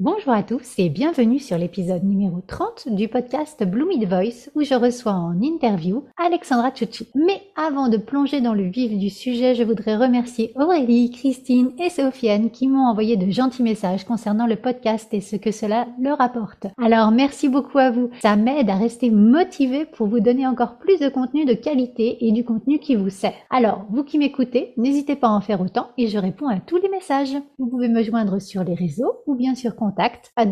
Bonjour à tous et bienvenue sur l'épisode numéro 30 du podcast Bloomid Voice où je reçois en interview Alexandra Tchouchi. Mais avant de plonger dans le vif du sujet, je voudrais remercier Aurélie, Christine et Sofiane qui m'ont envoyé de gentils messages concernant le podcast et ce que cela leur apporte. Alors merci beaucoup à vous. Ça m'aide à rester motivé pour vous donner encore plus de contenu de qualité et du contenu qui vous sert. Alors, vous qui m'écoutez, n'hésitez pas à en faire autant et je réponds à tous les messages. Vous pouvez me joindre sur les réseaux ou bien sur contact at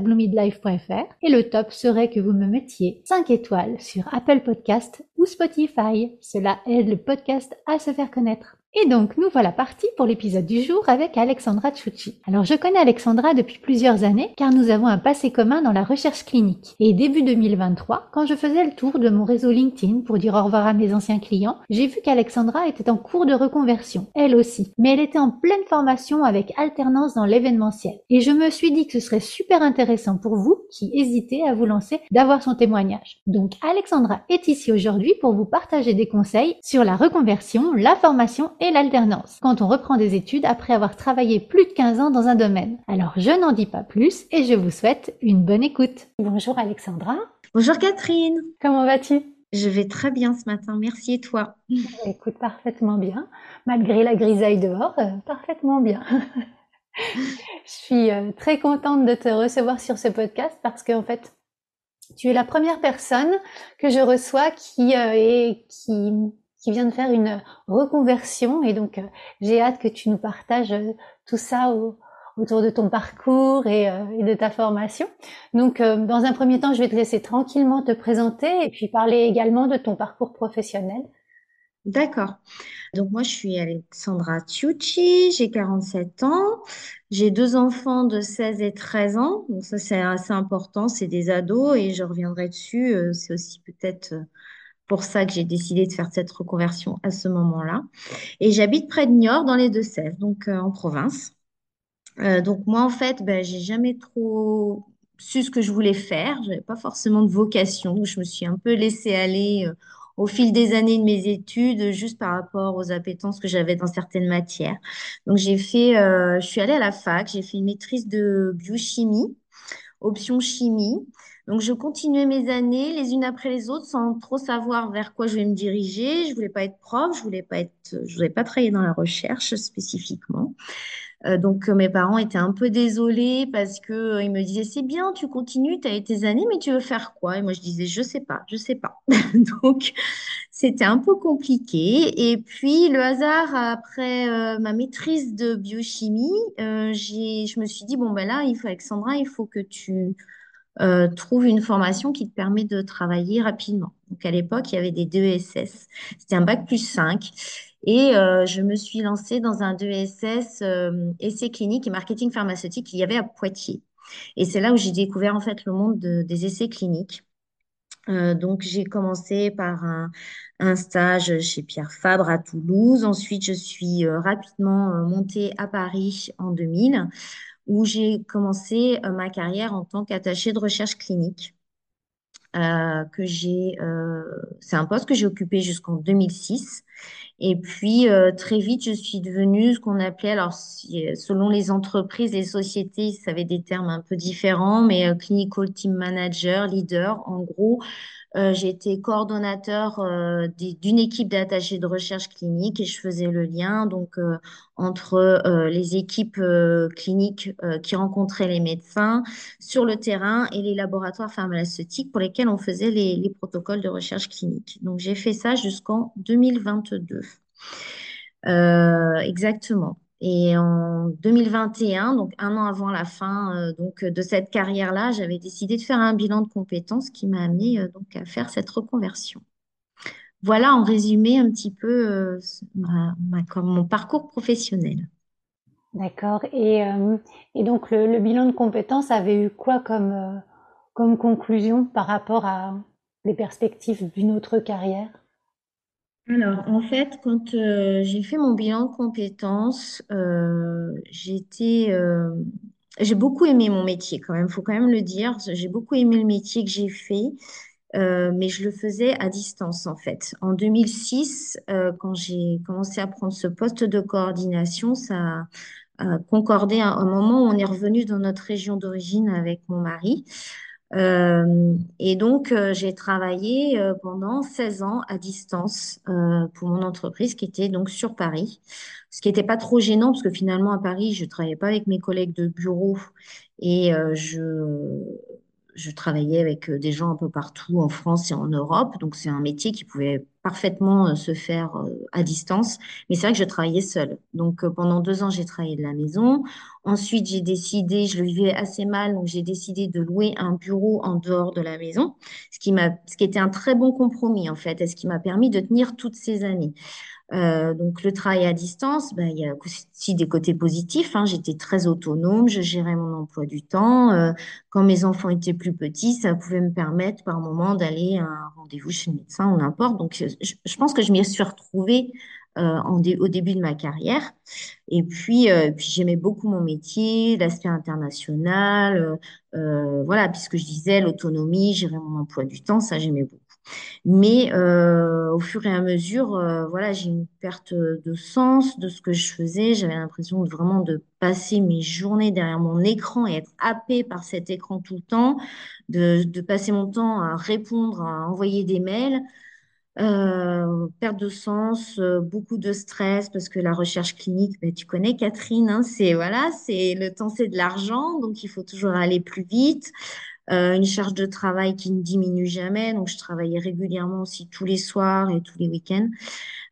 et le top serait que vous me mettiez 5 étoiles sur Apple Podcast ou Spotify. Cela aide le podcast à se faire connaître. Et donc, nous voilà partis pour l'épisode du jour avec Alexandra Tchouchi. Alors, je connais Alexandra depuis plusieurs années car nous avons un passé commun dans la recherche clinique. Et début 2023, quand je faisais le tour de mon réseau LinkedIn pour dire au revoir à mes anciens clients, j'ai vu qu'Alexandra était en cours de reconversion, elle aussi. Mais elle était en pleine formation avec alternance dans l'événementiel. Et je me suis dit que ce serait super intéressant pour vous qui hésitez à vous lancer d'avoir son témoignage. Donc, Alexandra est ici aujourd'hui pour vous partager des conseils sur la reconversion, la formation et l'alternance, quand on reprend des études après avoir travaillé plus de 15 ans dans un domaine. Alors je n'en dis pas plus et je vous souhaite une bonne écoute. Bonjour Alexandra. Bonjour Catherine. Comment vas-tu? Je vais très bien ce matin, merci et toi? Écoute, parfaitement bien. Malgré la grisaille dehors, euh, parfaitement bien. je suis euh, très contente de te recevoir sur ce podcast parce qu'en fait, tu es la première personne que je reçois qui euh, est qui qui vient de faire une reconversion et donc euh, j'ai hâte que tu nous partages euh, tout ça autour de ton parcours et, euh, de ta formation. Donc dans un premier temps, je vais te laisser tranquillement te présenter et puis parler également de ton parcours professionnel. D'accord. Donc moi, je suis Alexandra Tiucci, j'ai 47 ans, j'ai deux enfants de 16 et 13 ans, donc ça c'est assez important, c'est des ados et je reviendrai dessus, c'est aussi peut-être pour ça que j'ai décidé de faire cette reconversion à ce moment-là. Et j'habite près de Niort, dans les Deux-Sèvres, donc euh, en province. Euh, donc moi, en fait, ben, j'ai jamais trop su ce que je voulais faire. Je n'avais pas forcément de vocation. je me suis un peu laissée aller euh, au fil des années de mes études, juste par rapport aux appétences que j'avais dans certaines matières. Donc j'ai fait, je suis allée à la fac, j'ai fait une maîtrise de biochimie, option chimie. Donc, je continuais mes années les unes après les autres sans trop savoir vers quoi je vais me diriger. Je voulais pas être prof, je voulais pas être, je voulais pas travailler dans la recherche spécifiquement. Euh, donc, mes parents étaient un peu désolés parce que euh, ils me disaient c'est bien, tu continues, tu as tes années, mais tu veux faire quoi? Et moi, je disais je sais pas, je sais pas. donc, c'était un peu compliqué. Et puis, le hasard après euh, ma maîtrise de biochimie, j'ai, je me suis dit bon ben là, il faut Alexandra, il faut que tu euh, trouve une formation qui te permet de travailler rapidement. Donc à l'époque, il y avait des DESS. C'était un bac plus 5. Et euh, je me suis lancée dans un DESS euh, essai clinique et marketing pharmaceutique qu'il y avait à Poitiers. Et c'est là où j'ai découvert en fait le monde des essais cliniques. donc j'ai commencé par un, stage chez Pierre Fabre à Toulouse. Ensuite, je suis rapidement montée à Paris en 2000 où j'ai commencé euh, ma carrière en tant qu'attachée de recherche clinique. Euh, euh, c'est un poste que j'ai occupé jusqu'en 2006. Et puis très vite, je suis devenue ce qu'on appelait, alors selon les entreprises, les sociétés, ça avait des termes un peu différents, mais clinical team manager, leader, en gros, euh, été coordonnateur euh, d'une équipe d'attachés de recherche clinique et je faisais le lien donc euh, entre les équipes cliniques qui rencontraient les médecins sur le terrain et les laboratoires pharmaceutiques pour lesquels on faisait les, les protocoles de recherche clinique. Donc j'ai fait ça jusqu'en 2022. exactement. Et en 2021, donc un an avant la fin euh, donc, de cette carrière-là, j'avais décidé de faire un bilan de compétences qui m'a amené euh, donc, à faire cette reconversion. Voilà en résumé un petit peu euh, mon parcours professionnel. D'accord. Et, et, donc le, le, bilan de compétences avait eu quoi comme, comme conclusion par rapport à les perspectives d'une autre carrière? Alors, en fait, quand euh, j'ai fait mon bilan de compétences, euh, euh, j'ai beaucoup aimé mon métier quand même, faut quand même le dire. J'ai beaucoup aimé le métier que j'ai fait, mais je le faisais à distance en fait. En 2006, euh, quand j'ai commencé à prendre ce poste de coordination, ça a concordé à un moment où on est revenu dans notre région d'origine avec mon mari. Euh, et donc, euh, j'ai travaillé euh, pendant 16 ans à distance pour mon entreprise qui était donc sur Paris. Ce qui n'était pas trop gênant parce que finalement, à Paris, je travaillais pas avec mes collègues de bureau et je, je travaillais avec euh, des gens un peu partout en France et en Europe. Donc, c'est un métier qui pouvait parfaitement euh, se faire euh, à distance. Mais c'est vrai que je travaillais seule. Donc, pendant deux ans, j'ai travaillé de la maison. Ensuite, j'ai décidé, je le vivais assez mal, donc j'ai décidé de louer un bureau en dehors de la maison, ce qui m'a, ce qui était un très bon compromis, en fait, et ce qui m'a permis de tenir toutes ces années. Euh, donc le travail à distance, ben, il y a aussi des côtés positifs. hein. J'étais très autonome, je gérais mon emploi du temps. Euh, quand mes enfants étaient plus petits, ça pouvait me permettre par moment d'aller à un rendez-vous chez le médecin ou n'importe. Donc je, je pense que je m'y suis retrouvée euh, en au début de ma carrière. Et puis, euh, puis j'aimais beaucoup mon métier, l'aspect international. euh, euh, voilà, puisque je disais l'autonomie, gérer mon emploi du temps, ça j'aimais beaucoup. Mais euh, au fur et à mesure, euh, voilà, j'ai une perte de sens de ce que je faisais. J'avais l'impression de vraiment de passer mes journées derrière mon écran et être happée par cet écran tout le temps, de, passer mon temps à répondre, à envoyer des mails. Euh, perte de sens, beaucoup de stress parce que la recherche clinique, ben, tu connais Catherine, hein, c'est le temps, c'est de l'argent, donc il faut toujours aller plus vite. Euh, une charge de travail qui ne diminue jamais, donc je travaillais régulièrement aussi tous les soirs et tous les week-ends.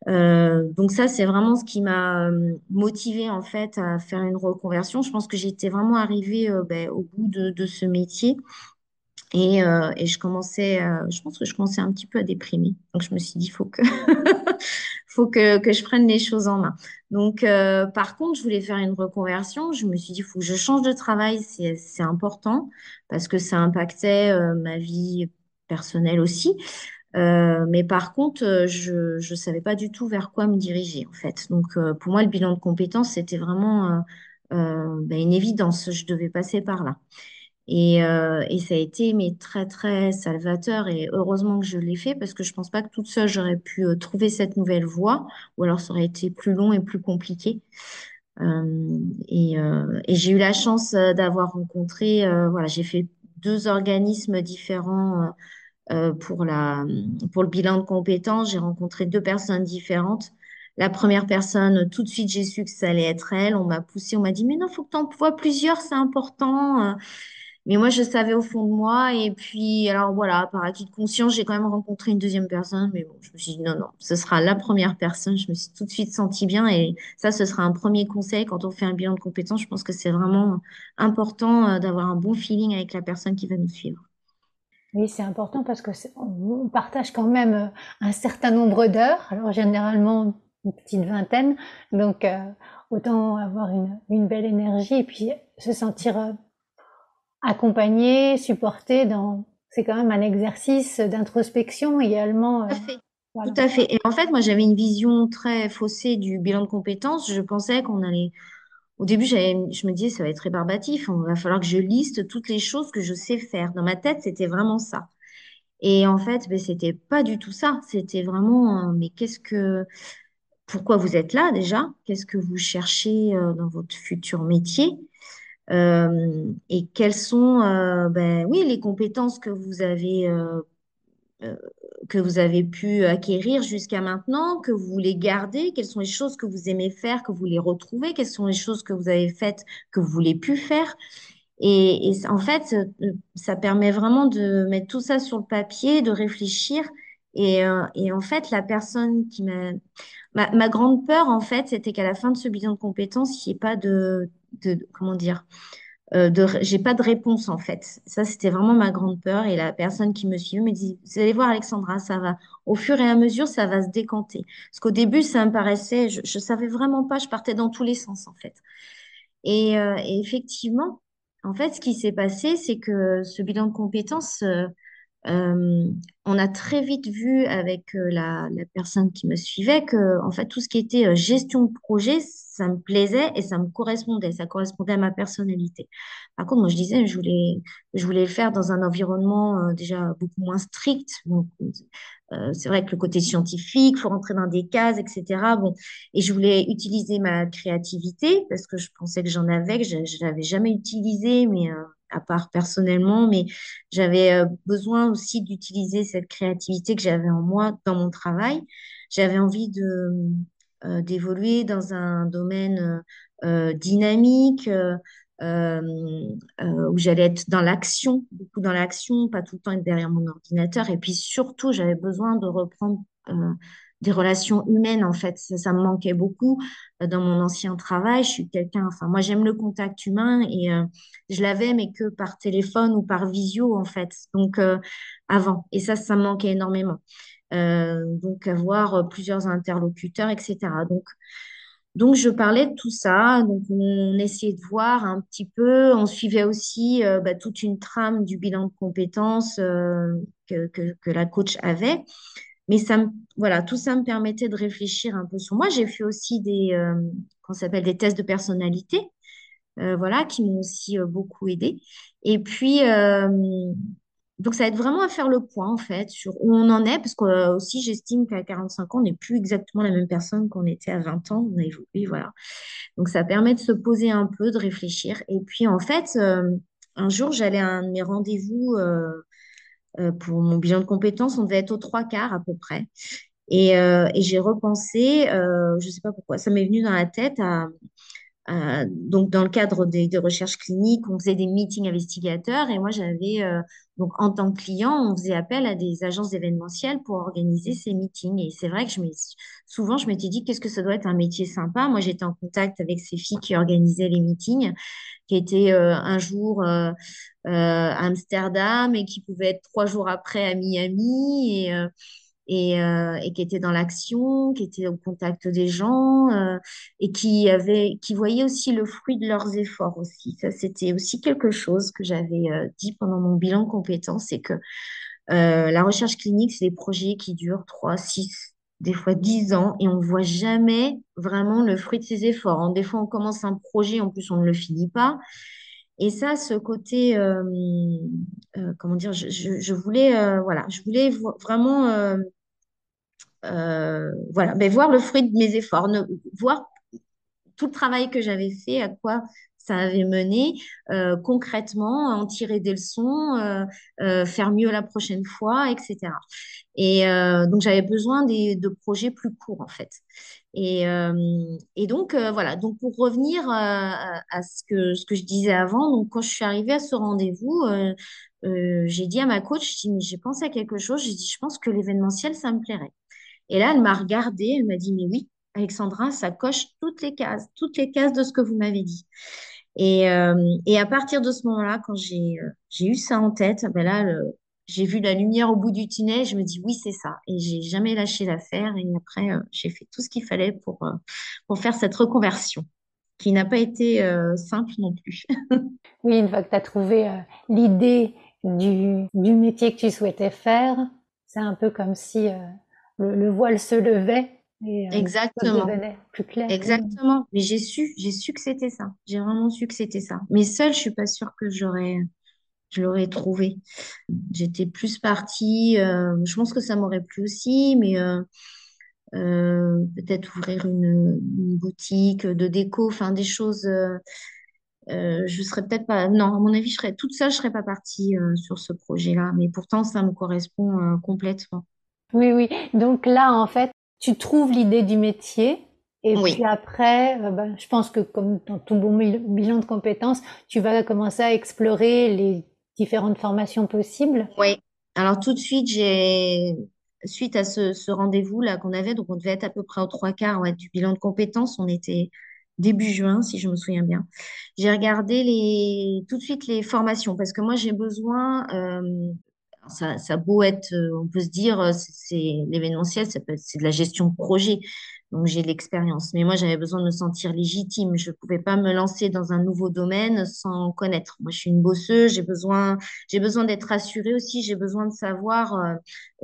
Euh, donc ça, c'est vraiment ce qui m'a euh, motivée en fait à faire une reconversion. Je pense que j'étais vraiment arrivée ben, au bout de ce métier. Et, euh, et je commençais, euh, je pense que je commençais un petit peu à déprimer. Donc je me suis dit, faut que, faut que, que je prenne les choses en main. Donc euh, par contre, je voulais faire une reconversion. Je me suis dit, faut que je change de travail, c'est, important parce que ça impactait ma vie personnelle aussi. Mais par contre, je je savais pas du tout vers quoi me diriger en fait. Donc pour moi, le bilan de compétences, c'était vraiment ben, une évidence. Je devais passer par là. Et, euh, et ça a été mais très très salvateur et heureusement que je l'ai fait parce que je pense pas que toute seule j'aurais pu euh, trouver cette nouvelle voie ou alors ça aurait été plus long et plus compliqué. Euh, et j'ai eu la chance d'avoir rencontré voilà j'ai fait deux organismes différents pour la pour le bilan de compétences. J'ai rencontré deux personnes différentes. La première personne, tout de suite, j'ai su que ça allait être elle. On m'a poussé, on m'a dit, mais non, faut que tu en vois plusieurs, c'est important. Mais moi, je savais au fond de moi. Et puis, alors voilà, par acquis de conscience, j'ai quand même rencontré une deuxième personne. Mais bon, je me suis dit, non, non, ce sera la première personne. Je me suis tout de suite sentie bien. Et ça, ce sera un premier conseil quand on fait un bilan de compétences. Je pense que c'est vraiment important euh, d'avoir un bon feeling avec la personne qui va nous suivre. Oui, c'est important parce que on partage quand même euh, un certain nombre d'heures, alors généralement une petite vingtaine, donc euh, autant avoir une belle énergie et puis se sentir accompagné, supporté dans... C'est quand même un exercice d'introspection également. euh, Tout à fait. voilà. Tout à fait. Et en fait, moi, j'avais une vision très faussée du bilan de compétences. Je pensais qu'on allait Au début, je me disais, ça va être rébarbatif. Il va falloir que je liste toutes les choses que je sais faire. Dans ma tête, c'était vraiment ça. Et en fait, ben, c'était pas du tout ça. C'était vraiment, euh, mais qu'est-ce que, pourquoi vous êtes là déjà? Qu'est-ce que vous cherchez euh, dans votre futur métier? Euh, et quelles sont, euh, ben, oui, les compétences que vous avez euh, que vous avez pu acquérir jusqu'à maintenant, que vous voulez garder, quelles sont les choses que vous aimez faire, que vous voulez retrouver, quelles sont les choses que vous avez faites que vous voulez plus faire? Et, en fait, ça permet vraiment de mettre tout ça sur le papier, de réfléchir. Et, et en fait, la personne qui m'a... Ma, ma grande peur, en fait, c'était qu'à la fin de ce bilan de compétences, il n'y ait pas de, de... Comment dire? euh, de, j'ai pas de réponse en fait. Ça, c'était vraiment ma grande peur. Et la personne qui me suivait me dit, vous allez voir Alexandra, ça va. Au fur et à mesure, ça va se décanter. Parce qu'au début, ça me paraissait, je, je savais vraiment pas, je partais dans tous les sens en fait. Et, euh, effectivement, en fait, ce qui s'est passé, c'est que ce bilan de compétences, euh, euh, on a très vite vu avec euh, la, la personne qui me suivait que, en fait, tout ce qui était euh, gestion de projet, ça me plaisait et ça me correspondait. Ça correspondait à ma personnalité. Par contre, moi, je disais, je voulais, je voulais le faire dans un environnement déjà beaucoup moins strict. Donc, c'est vrai que le côté scientifique, faut rentrer dans des cases, etc. Bon, et je voulais utiliser ma créativité parce que je pensais que j'en avais, que je, je l'avais jamais utilisé, mais à part personnellement, mais j'avais euh, besoin aussi d'utiliser cette créativité que j'avais en moi dans mon travail. J'avais envie de euh, d'évoluer dans un domaine euh, dynamique où j'allais être dans l'action, beaucoup dans l'action, pas tout le temps être derrière mon ordinateur. Et puis surtout, j'avais besoin de reprendre des relations humaines, en fait. Ça, me manquait beaucoup euh, dans mon ancien travail. Je suis quelqu'un, enfin, moi, j'aime le contact humain et euh, je l'avais, mais que par téléphone ou par visio, en fait. Donc, euh, avant. Et ça, ça me manquait énormément. donc, avoir plusieurs interlocuteurs, etc. Donc, donc, je parlais de tout ça. Donc, on essayait de voir un petit peu. On suivait aussi bah, toute une trame du bilan de compétences que, que, la coach avait. Mais ça voilà, tout ça me permettait de réfléchir un peu sur moi. J'ai fait aussi des, euh, s'appelle des tests de personnalité, euh, voilà, qui m'ont aussi euh, beaucoup aidé. Et puis, donc ça aide vraiment à faire le point, en fait, sur où on en est, parce que aussi, j'estime qu'à 45 ans, on n'est plus exactement la même personne qu'on était à 20 ans. On a évolué, voilà. Donc, ça permet de se poser un peu, de réfléchir. Et puis, en fait, un jour, j'allais à un de mes rendez-vous pour mon bilan de compétences, on devait être aux trois quarts à peu près. Et, euh, j'ai repensé, euh, je ne sais pas pourquoi, ça m'est venu dans la tête donc dans le cadre des, recherches cliniques, on faisait des meetings investigateurs et moi j'avais donc en tant que client, on faisait appel à des agences événementielles pour organiser ces meetings et c'est vrai que je souvent je m'étais dit qu'est-ce que ça doit être un métier sympa? Moi j'étais en contact avec ces filles qui organisaient les meetings, qui étaient un jour à Amsterdam et qui pouvaient être trois jours après à Miami et, euh, et qui étaient dans l'action, qui étaient au contact des gens euh, et qui avaient, qui voyaient aussi le fruit de leurs efforts aussi. Ça, c'était aussi quelque chose que j'avais euh, dit pendant mon bilan compétences, c'est que la recherche clinique, c'est des projets qui durent 3, 6, des fois 10 ans et on ne voit jamais vraiment le fruit de ses efforts. Hein. Des fois, on commence un projet, en plus, on ne le finit pas. Et ça, ce côté, comment dire, je, je, voulais, voilà, je voulais vraiment euh, voilà, mais voir le fruit de mes efforts, voir tout le travail que j'avais fait, à quoi ça avait mené euh, concrètement, en tirer des leçons, euh, faire mieux la prochaine fois, etc. Et donc j'avais besoin de projets plus courts en fait. Et, donc voilà. Donc pour revenir à, ce que ce que je disais avant, donc quand je suis arrivée à ce rendez-vous, j'ai dit à ma coach, j'ai pensé à quelque chose. J'ai dit, je pense que l'événementiel, ça me plairait. Et là, elle m'a regardée, elle m'a dit, mais oui, Alexandra, ça coche toutes les cases, toutes les cases de ce que vous m'avez dit. Et, euh, et, à partir de ce moment-là, quand j'ai euh, eu ça en tête, ben là, j'ai vu la lumière au bout du tunnel, je me dis oui, c'est ça. Et j'ai jamais lâché l'affaire. Et après, euh, j'ai fait tout ce qu'il fallait pour, pour faire cette reconversion, qui n'a pas été simple non plus. oui, une fois que tu as trouvé l'idée du, du métier que tu souhaitais faire, c'est un peu comme si le, voile se levait et euh, Exactement. plus clair. Exactement. Mais j'ai su, j'ai su que c'était ça. J'ai vraiment su que c'était ça. Mais seule, je suis pas sûre que j'aurais, je l'aurais trouvé. J'étais plus partie. Euh, je pense que ça m'aurait plu aussi, mais euh, peut-être ouvrir une, boutique de déco, enfin des choses. je serais peut-être pas. Non, à mon avis, je serais toute seule, je serais pas partie sur ce projet-là. Mais pourtant, ça me correspond complètement. Oui, oui. Donc là, en fait, tu trouves l'idée du métier. Et puis après, euh, ben, je pense que comme dans ton bon bilan de compétences, tu vas commencer à explorer les différentes formations possibles. Oui. Alors tout de suite, j'ai suite à ce, rendez-vous là qu'on avait, donc on devait être à peu près aux trois quarts du bilan de compétences. On était début juin, si je me souviens bien. J'ai regardé les tout de suite les formations parce que moi j'ai besoin euh, ça, ça beau être, euh, on peut se dire, euh, c'est l'événementiel, c'est de la gestion de projet. Donc, j'ai l'expérience. Mais moi, j'avais besoin de me sentir légitime. Je ne pouvais pas me lancer dans un nouveau domaine sans connaître. Moi, je suis une bosseuse. J'ai besoin, j'ai besoin d'être rassurée aussi. J'ai besoin de savoir,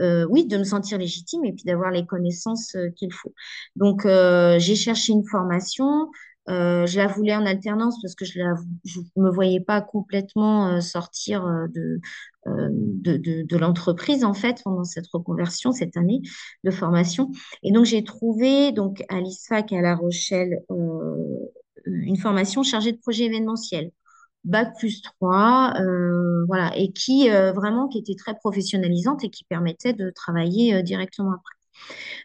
euh, oui, de me sentir légitime et puis d'avoir les connaissances qu'il faut. Donc, j'ai cherché une formation. Je la voulais en alternance parce que je ne me voyais pas complètement sortir de, de, l'entreprise en fait pendant cette reconversion cette année de formation. Et donc j'ai trouvé donc à l'ISFAC à La Rochelle euh, une formation chargée de projet événementiel, bac plus 3, euh, voilà, et qui euh, vraiment qui était très professionnalisante et qui permettait de travailler directement après.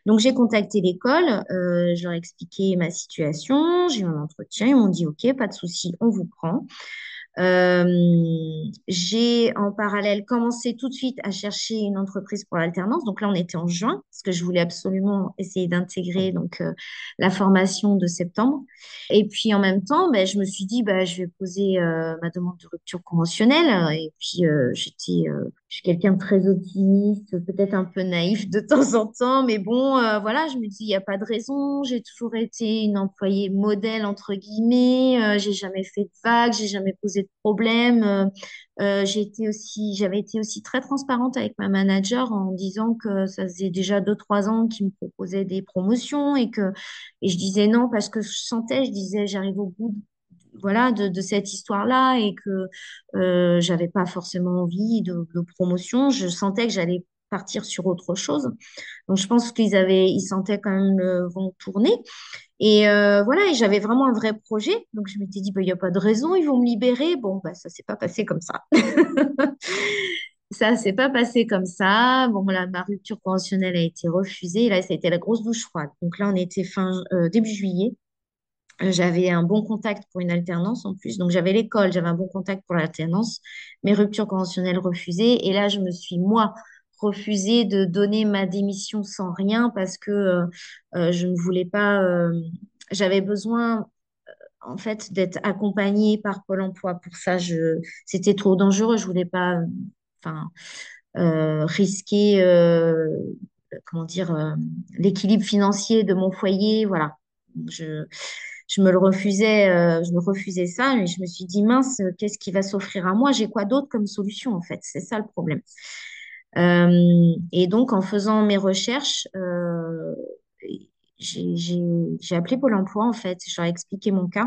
Donc j'ai contacté l'école, je leur ai expliqué ma situation, j'ai eu un entretien, ils m'ont dit ok, pas de souci, on vous prend. Euh, j'ai en parallèle commencé tout de suite à chercher une entreprise pour l'alternance. Donc là, on était en juin, parce que je voulais absolument essayer d'intégrer donc euh, la formation de septembre. Et puis en même temps, ben, je me suis dit, ben, je vais poser euh, ma demande de rupture conventionnelle. Et puis j'étais, je suis quelqu'un de très optimiste, peut-être un peu naïf de temps en temps, mais bon, voilà, je me dis, il n'y a pas de raison. J'ai toujours été une employée modèle entre guillemets. j'ai jamais fait de vagues, j'ai jamais posé problème. Euh, euh, j'ai été aussi, j'avais été aussi très transparente avec ma manager en disant que ça faisait déjà deux, trois ans qu'il me proposait des promotions et que et je disais non parce que je sentais, je disais j'arrive au bout voilà de, cette histoire-là et que euh, j'avais pas forcément envie de, promotion. Je sentais que j'allais partir sur autre chose. Donc je pense qu'ils avaient, ils sentaient quand même le vent tourner. Et euh, voilà, j'avais vraiment un vrai projet. Donc, je m'étais dit, bah, il n'y a pas de raison, ils vont me libérer. Bon, bah, ça s'est pas passé comme ça. ça s'est pas passé comme ça. Bon, voilà, ma rupture conventionnelle a été refusée. Là, ça a été la grosse douche froide. Donc là, on était fin, euh, début juillet. J'avais un bon contact pour une alternance en plus. Donc, j'avais l'école, j'avais un bon contact pour l'alternance. Mes ruptures conventionnelles refusées. Et là, je me suis, moi, refusé de donner ma démission sans rien parce que euh, euh, je ne voulais pas, euh, j'avais besoin en fait d'être accompagnée par Pôle Emploi. Pour ça, je, c'était trop dangereux. Je voulais pas, risquer, comment dire, l'équilibre financier de mon foyer. Voilà. Je, je me le refusais, je me refusais ça, mais je me suis dit mince, qu'est-ce qui va s'offrir à moi? J'ai quoi d'autre comme solution en fait? C'est ça le problème. Euh, et donc, en faisant mes recherches, euh, j'ai appelé Pôle emploi, en fait. Je leur ai expliqué mon cas.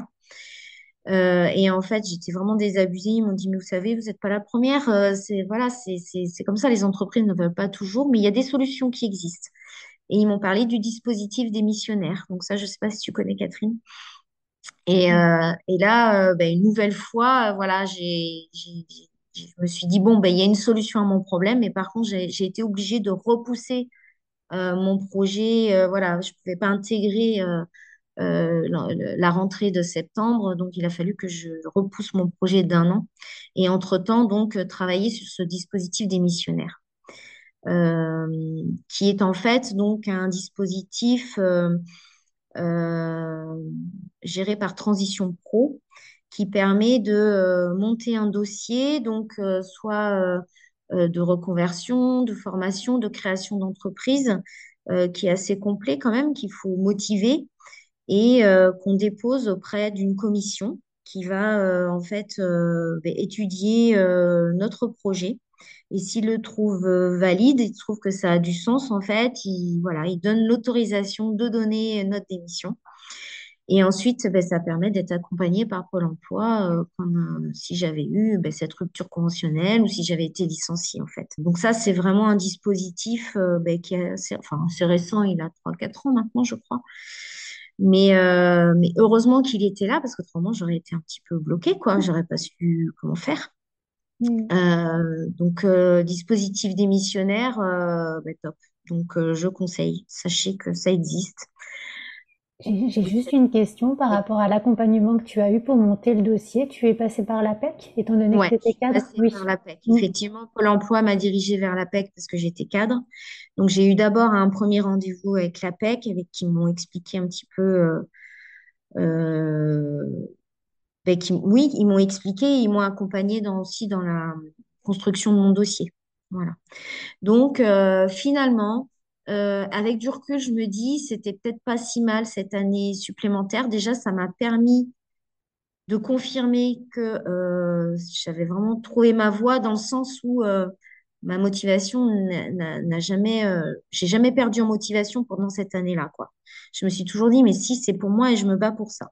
Euh, et en fait, j'étais vraiment désabusée. Ils m'ont dit, mais vous savez, vous n'êtes pas la première. c'est voilà, c'est comme ça. Les entreprises ne veulent pas toujours, mais il y a des solutions qui existent. Et ils m'ont parlé du dispositif démissionnaire. Donc ça, je ne sais pas si tu connais Catherine. Et, et là, ben, une nouvelle fois, voilà, j'ai je me suis dit, bon, ben, il y a une solution à mon problème, mais par contre, j'ai été obligée de repousser euh, mon projet. Euh, voilà, je ne pouvais pas intégrer euh, la, rentrée de septembre, donc il a fallu que je repousse mon projet d'un an. Et entre-temps, donc, travailler sur ce dispositif démissionnaire, qui est en fait donc un dispositif géré par Transition Pro qui permet de euh, monter un dossier, donc euh, soit euh, de reconversion, de formation, de création d'entreprise, qui est assez complet quand même, qu'il faut motiver et qu'on dépose auprès d'une commission qui va en fait ben, étudier notre projet. Et s'il le trouve valide, il trouve que ça a du sens, en fait, il, donne l'autorisation de donner notre démission. Et ensuite, ben, ça permet d'être accompagné par Pôle emploi euh, comme euh, si j'avais eu ben, cette rupture conventionnelle ou si j'avais été licenciée en fait. Donc ça, c'est vraiment un dispositif euh, ben, qui est assez, récent, il a 3-4 ans maintenant, je crois. Mais, heureusement qu'il était là parce qu'autrement, j'aurais été un petit peu bloquée, quoi. J'aurais pas su comment faire. Mmh. donc, dispositif démissionnaire, ben, top. Donc, je conseille. Sachez que ça existe. J'ai juste une question par rapport à l'accompagnement que tu as eu pour monter le dossier. Tu es passé par l'APEC, étant donné que tu étais cadre? Oui, par l'APEC. Mm. Effectivement, Pôle emploi m'a dirigé vers l'APEC parce que j'étais cadre. Donc, j'ai eu d'abord un premier rendez-vous avec l'APEC, avec qui m'ont expliqué un petit peu. Euh, euh, ben, oui, ils m'ont expliqué, ils m'ont accompagné aussi dans la construction de mon dossier. Voilà. Donc, euh, finalement, avec du recul, je me dis, c'était peut-être pas si mal cette année supplémentaire. Déjà, ça m'a permis de confirmer que euh, j'avais vraiment trouvé ma voie dans le sens où euh, ma motivation n'a jamais, euh, j'ai jamais perdu en motivation pendant cette année-là. Je me suis toujours dit, mais si c'est pour moi et je me bats pour ça.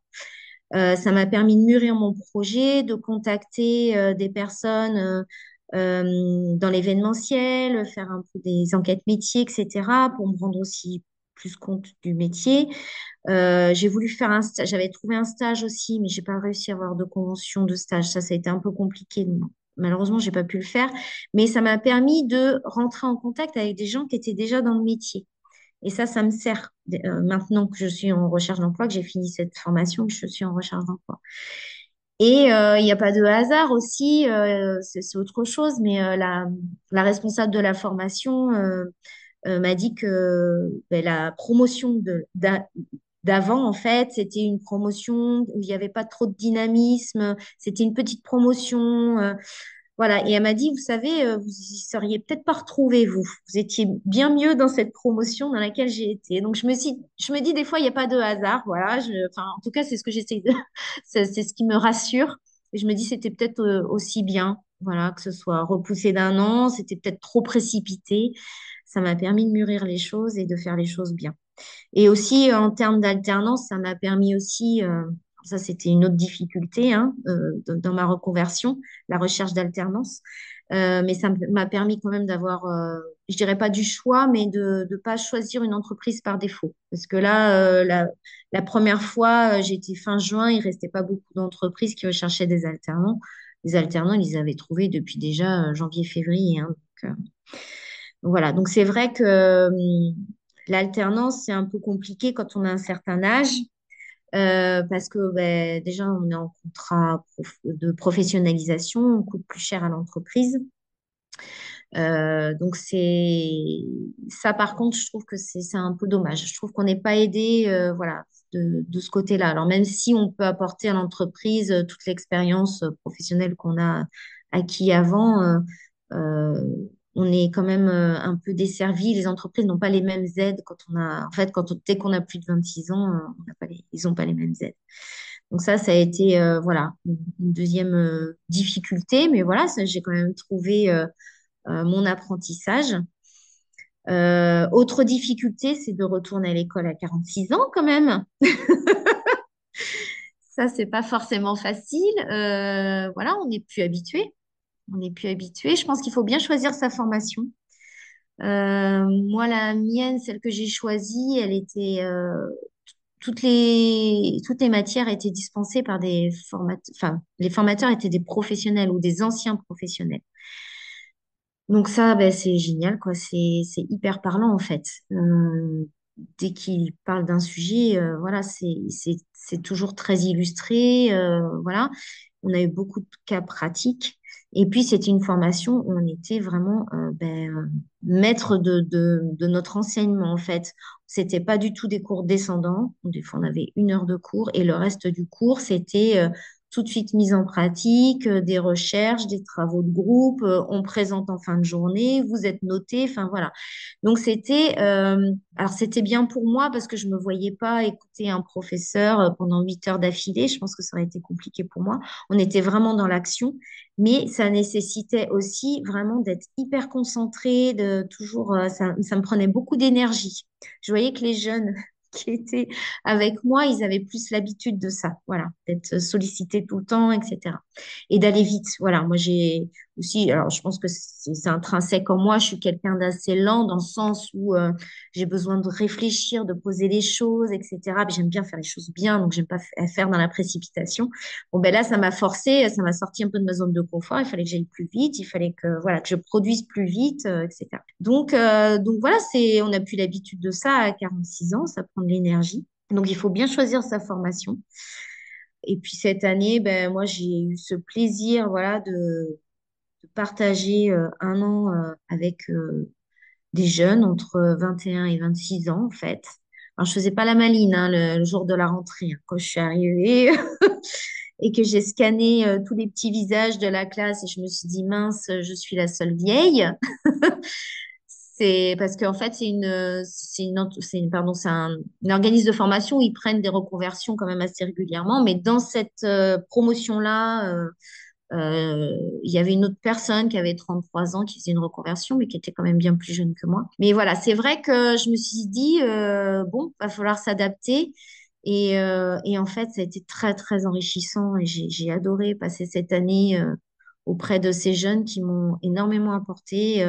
Ça m'a permis de mûrir mon projet, de contacter des personnes dans l'événementiel, faire des enquêtes métiers, etc., pour me rendre aussi plus compte du métier. Euh, j'ai voulu faire un stage, j'avais trouvé un stage aussi, mais j'ai pas réussi à avoir de convention de stage. Ça, ça a été un peu compliqué. Malheureusement, j'ai pas pu le faire, mais ça m'a permis de rentrer en contact avec des gens qui étaient déjà dans le métier. Et ça, ça me sert euh, maintenant que je suis en recherche d'emploi, que j'ai fini cette formation, que je suis en recherche d'emploi. Et euh, il n'y a pas de hasard aussi, c'est autre chose, mais la, responsable de la formation m'a dit que ben, la promotion d'avant, en fait. C'était une promotion où il n'y avait pas trop de dynamisme. C'était une petite promotion. Voilà. Et elle m'a dit, vous savez, euh, vous y seriez peut-être pas retrouvé, vous. Vous étiez bien mieux dans cette promotion dans laquelle j'ai été. Donc, je me, suis, je me dis, des fois, il n'y a pas de hasard. Voilà. Je, enfin, en tout cas, c'est ce que j'essaie de. c'est ce qui me rassure. Et je me dis, c'était peut-être euh, aussi bien. Voilà, que ce soit repoussé d'un an, c'était peut-être trop précipité. Ça m'a permis de mûrir les choses et de faire les choses bien. Et aussi, en termes d'alternance, ça m'a permis aussi, euh, ça c'était une autre difficulté hein, euh, dans ma reconversion, la recherche d'alternance. Euh, mais ça m'a permis quand même d'avoir, je dirais pas du choix, mais de ne pas choisir une entreprise par défaut. Parce que là, la, la, première fois, j'étais fin juin, il restait pas beaucoup d'entreprises qui recherchaient des alternants. Les alternants, ils les avaient trouvés depuis déjà janvier-février. Hein, donc, voilà, donc c'est vrai que hum, L'alternance, c'est un peu compliqué quand on a un certain âge. Euh, parce que ben, déjà, on est en contrat de professionnalisation, on coûte plus cher à l'entreprise. Euh, donc, c'est ça, par contre, je trouve que c'est un peu dommage. Je trouve qu'on n'est pas aidé euh, voilà, de, ce côté-là. Alors, même si on peut apporter à l'entreprise toute l'expérience professionnelle qu'on a acquis avant, on est quand même euh, un peu desservi. Les entreprises n'ont pas les mêmes aides quand on a, en fait, quand dès qu'on a plus de 26 ans, euh, on pas ils n'ont pas les mêmes aides. Donc ça, ça a été euh, voilà une deuxième difficulté, mais voilà, j'ai quand même trouvé mon apprentissage. autre difficulté, c'est de retourner à l'école à 46 ans quand même. ça, c'est pas forcément facile. voilà, on n'est plus habitué on n'est plus habitué. Je pense qu'il faut bien choisir sa formation. Euh, moi, la mienne, celle que j'ai choisie, elle était euh, toutes les toutes les matières étaient dispensées par des formateurs. Enfin, les formateurs étaient des professionnels ou des anciens professionnels. Donc ça, ben, c'est génial, quoi. C'est c'est hyper parlant en fait. Euh, dès qu'ils parlent d'un sujet, voilà, c'est c'est c'est toujours très illustré, voilà. On a eu beaucoup de cas pratiques. Et puis, c'était une formation où on était vraiment euh, ben, maître de, notre enseignement, en fait. C'était pas du tout des cours descendants. Des fois, on avait une heure de cours et le reste du cours, c'était euh, tout de suite mise en pratique, euh, des recherches, des travaux de groupe, euh, on présente en fin de journée, vous êtes noté, enfin voilà. Donc c'était, euh, alors c'était bien pour moi parce que je me voyais pas écouter un professeur pendant huit heures d'affilée. Je pense que ça aurait été compliqué pour moi. On était vraiment dans l'action, mais ça nécessitait aussi vraiment d'être hyper concentré, de toujours, ça, ça me prenait beaucoup d'énergie. Je voyais que les jeunes qui étaient avec moi, ils avaient plus l'habitude de ça, voilà, d'être sollicités tout le temps, etc. Et d'aller vite, voilà. Moi, j'ai aussi, alors je pense que c'est intrinsèque en moi, je suis quelqu'un d'assez lent dans le sens où euh, j'ai besoin de réfléchir, de poser les choses, etc. J'aime bien faire les choses bien, donc j'aime pas faire dans la précipitation. Bon, ben là, ça m'a forcé, ça m'a sorti un peu de ma zone de confort. Il fallait que j'aille plus vite, il fallait que, voilà, que je produise plus vite, euh, etc. Donc, euh, donc voilà, on n'a plus l'habitude de ça à 46 ans, ça prend l'énergie. Donc, il faut bien choisir sa formation. Et puis cette année, ben, moi, j'ai eu ce plaisir voilà, de, partager euh, un an euh, avec euh, des jeunes entre 21 et 26 ans, en fait. Alors, je faisais pas la maline hein, le, jour de la rentrée, hein, quand je suis arrivée et que j'ai scanné tous les petits visages de la classe et je me suis dit, mince, je suis la seule vieille. C'est parce qu'en fait, c'est une, c'est une, une- pardon, c'est un, organisme de formation où ils prennent des reconversions quand même assez régulièrement. Mais dans cette euh, promotion-là, euh, euh, il y avait une autre personne qui avait 33 ans qui faisait une reconversion, mais qui était quand même bien plus jeune que moi. Mais voilà, c'est vrai que je me suis dit, euh, bon, va falloir s'adapter. Et, euh, et en fait, ça a été très, très enrichissant et j'ai, j'ai adoré passer cette année euh, auprès de ces jeunes qui m'ont énormément apporté.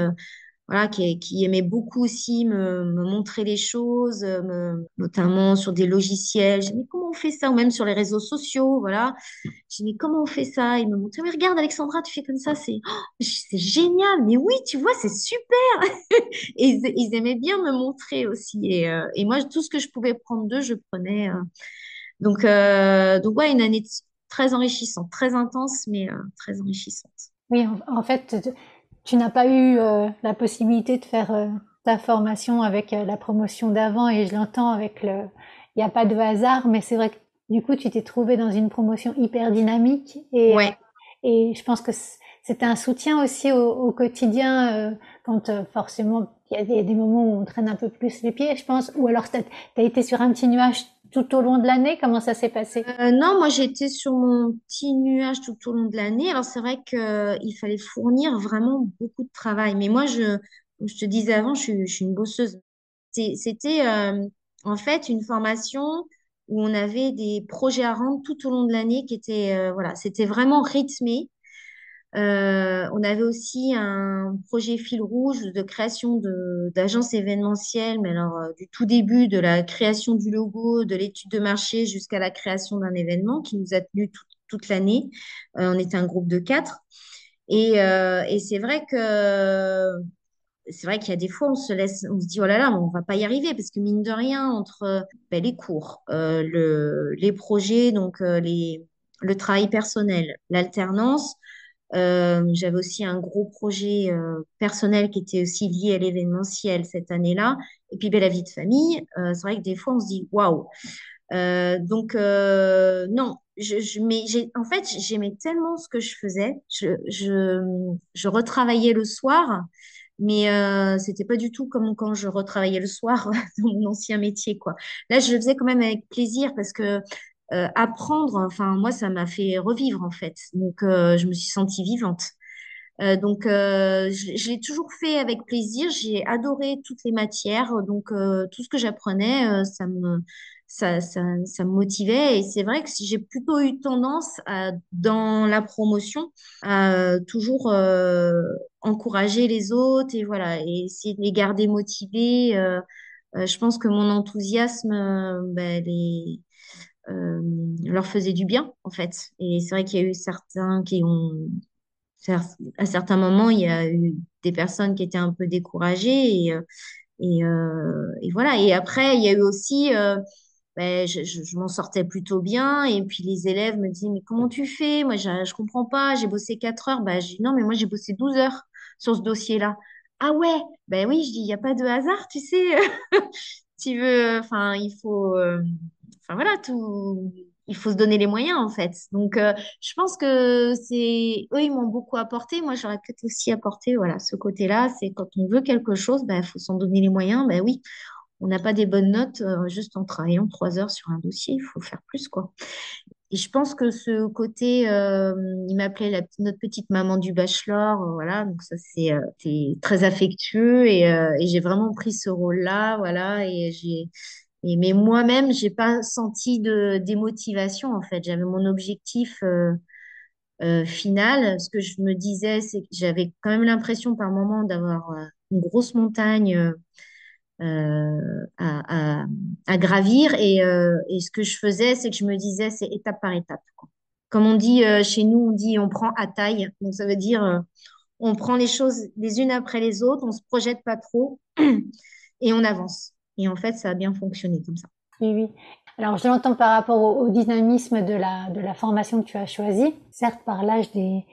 Voilà, qui, aimait beaucoup aussi me, montrer les choses, euh, me- notamment sur des logiciels. J'ai dit, mais comment on fait ça? Ou même sur les réseaux sociaux, voilà. J'ai dit, mais comment on fait ça? Il me montrait, mais regarde, Alexandra, tu fais comme ça, c'est oh, génial. Mais oui, tu vois, c'est super. Et ils, ils aimaient bien me montrer aussi. Et, euh, et moi, tout ce que je pouvais prendre d'eux, je prenais. euh. Donc, euh, donc ouais, une année très enrichissante, très intense, mais très enrichissante. Oui, en fait, tu n'as pas eu euh, la possibilité de faire euh, ta formation avec euh, la promotion d'avant et je l'entends avec le... Il n'y a pas de hasard, mais c'est vrai que du coup, tu t'es trouvé dans une promotion hyper dynamique et, Ouais. et je pense que c'était un soutien aussi au, au quotidien quand forcément il y a des, des moments où on traîne un peu plus les pieds, je pense, ou alors tu as été sur un petit nuage tout au long de l'année, comment ça s'est passé? Euh, non, moi j'étais sur mon petit nuage tout au long de l'année. Alors c'est vrai qu'il fallait fournir vraiment beaucoup de travail. Mais moi, je, je te disais avant, je suis, une bosseuse. C'était euh, en fait une formation où on avait des projets à rendre tout au long de l'année qui étaient, euh, voilà, c'était vraiment rythmé. Euh, on avait aussi un projet fil rouge de création d'agences événementielles, mais alors euh, du tout début, de la création du logo, de l'étude de marché jusqu'à la création d'un événement qui nous a tenu tout- toute l'année. Euh, on était un groupe de quatre. Et, et c'est vrai que c'est vrai qu'il y a des fois, on se laisse, on se dit, oh là là, on va pas y arriver, parce que mine de rien, entre ben, les cours, le, les projets, donc les, le travail personnel, l'alternance, euh, j'avais aussi un gros projet euh, personnel qui était aussi lié à l'événementiel cette année-là. Et puis ben, la vie de famille, euh, c'est vrai que des fois on se dit waouh. Donc non, je, je, mais en fait j'aimais tellement ce que je faisais. Je, je, je retravaillais le soir, mais c'était pas du tout comme quand je retravaillais le soir dans mon ancien métier, quoi. Là, je le faisais quand même avec plaisir parce que euh, apprendre, enfin moi, ça m'a fait revivre en fait. Donc euh, je me suis sentie vivante. Euh, donc euh, je, je l'ai toujours fait avec plaisir. J'ai adoré toutes les matières. Donc euh, tout ce que j'apprenais, euh, ça me ça, ça, ça me motivait. Et c'est vrai que j'ai plutôt eu tendance à, dans la promotion toujours encourager les autres et voilà et essayer de les garder motivés. Je pense que mon enthousiasme, ben, les leur faisait du bien, en fait. Et c'est vrai qu'il y a eu certains qui ont, à certains moments, il y a eu des personnes qui étaient un peu découragées et, euh, euh, et voilà. Et après, il y a eu aussi, euh, ben, je, m'en sortais plutôt bien. Et puis les élèves me disaient, mais comment tu fais? Moi, je, je comprends pas. J'ai bossé 4 heures. Ben, j'ai non, mais moi, j'ai bossé 12 heures sur ce dossier-là. Ah ouais, ben oui, je dis, il n'y a pas de hasard, tu sais. Tu veux, enfin, il faut, euh, enfin voilà, tout, il faut se donner les moyens en fait. Donc, euh, je pense que c'est, eux, ils m'ont beaucoup apporté. Moi, j'aurais peut-être aussi apporté, voilà, ce côté-là. C'est quand on veut quelque chose, ben, il faut s'en donner les moyens. Ben oui, on n'a pas des bonnes notes euh, juste en travaillant trois heures sur un dossier. Il faut faire plus, quoi. Et je pense que ce côté, euh, il m'appelait la, notre petite maman du bachelor, voilà, donc ça c'est très affectueux et, et j'ai vraiment pris ce rôle-là, voilà, et j'ai, mais moi-même, j'ai pas senti de démotivation en fait. J'avais mon objectif euh, euh, final. Ce que je me disais, c'est que j'avais quand même l'impression par moment d'avoir euh, une grosse montagne. à, gravir. Et, ce que je faisais, c'est que je me disais, c'est étape par étape. Comme on dit chez nous, on dit on prend à taille. Donc ça veut dire on prend les choses les unes après les autres, on se projette pas trop et on avance. Et en fait, ça a bien fonctionné comme ça. Oui, oui. Alors, je l'entends par rapport au, dynamisme de la, de la formation que tu as choisie, certes par l'âge des,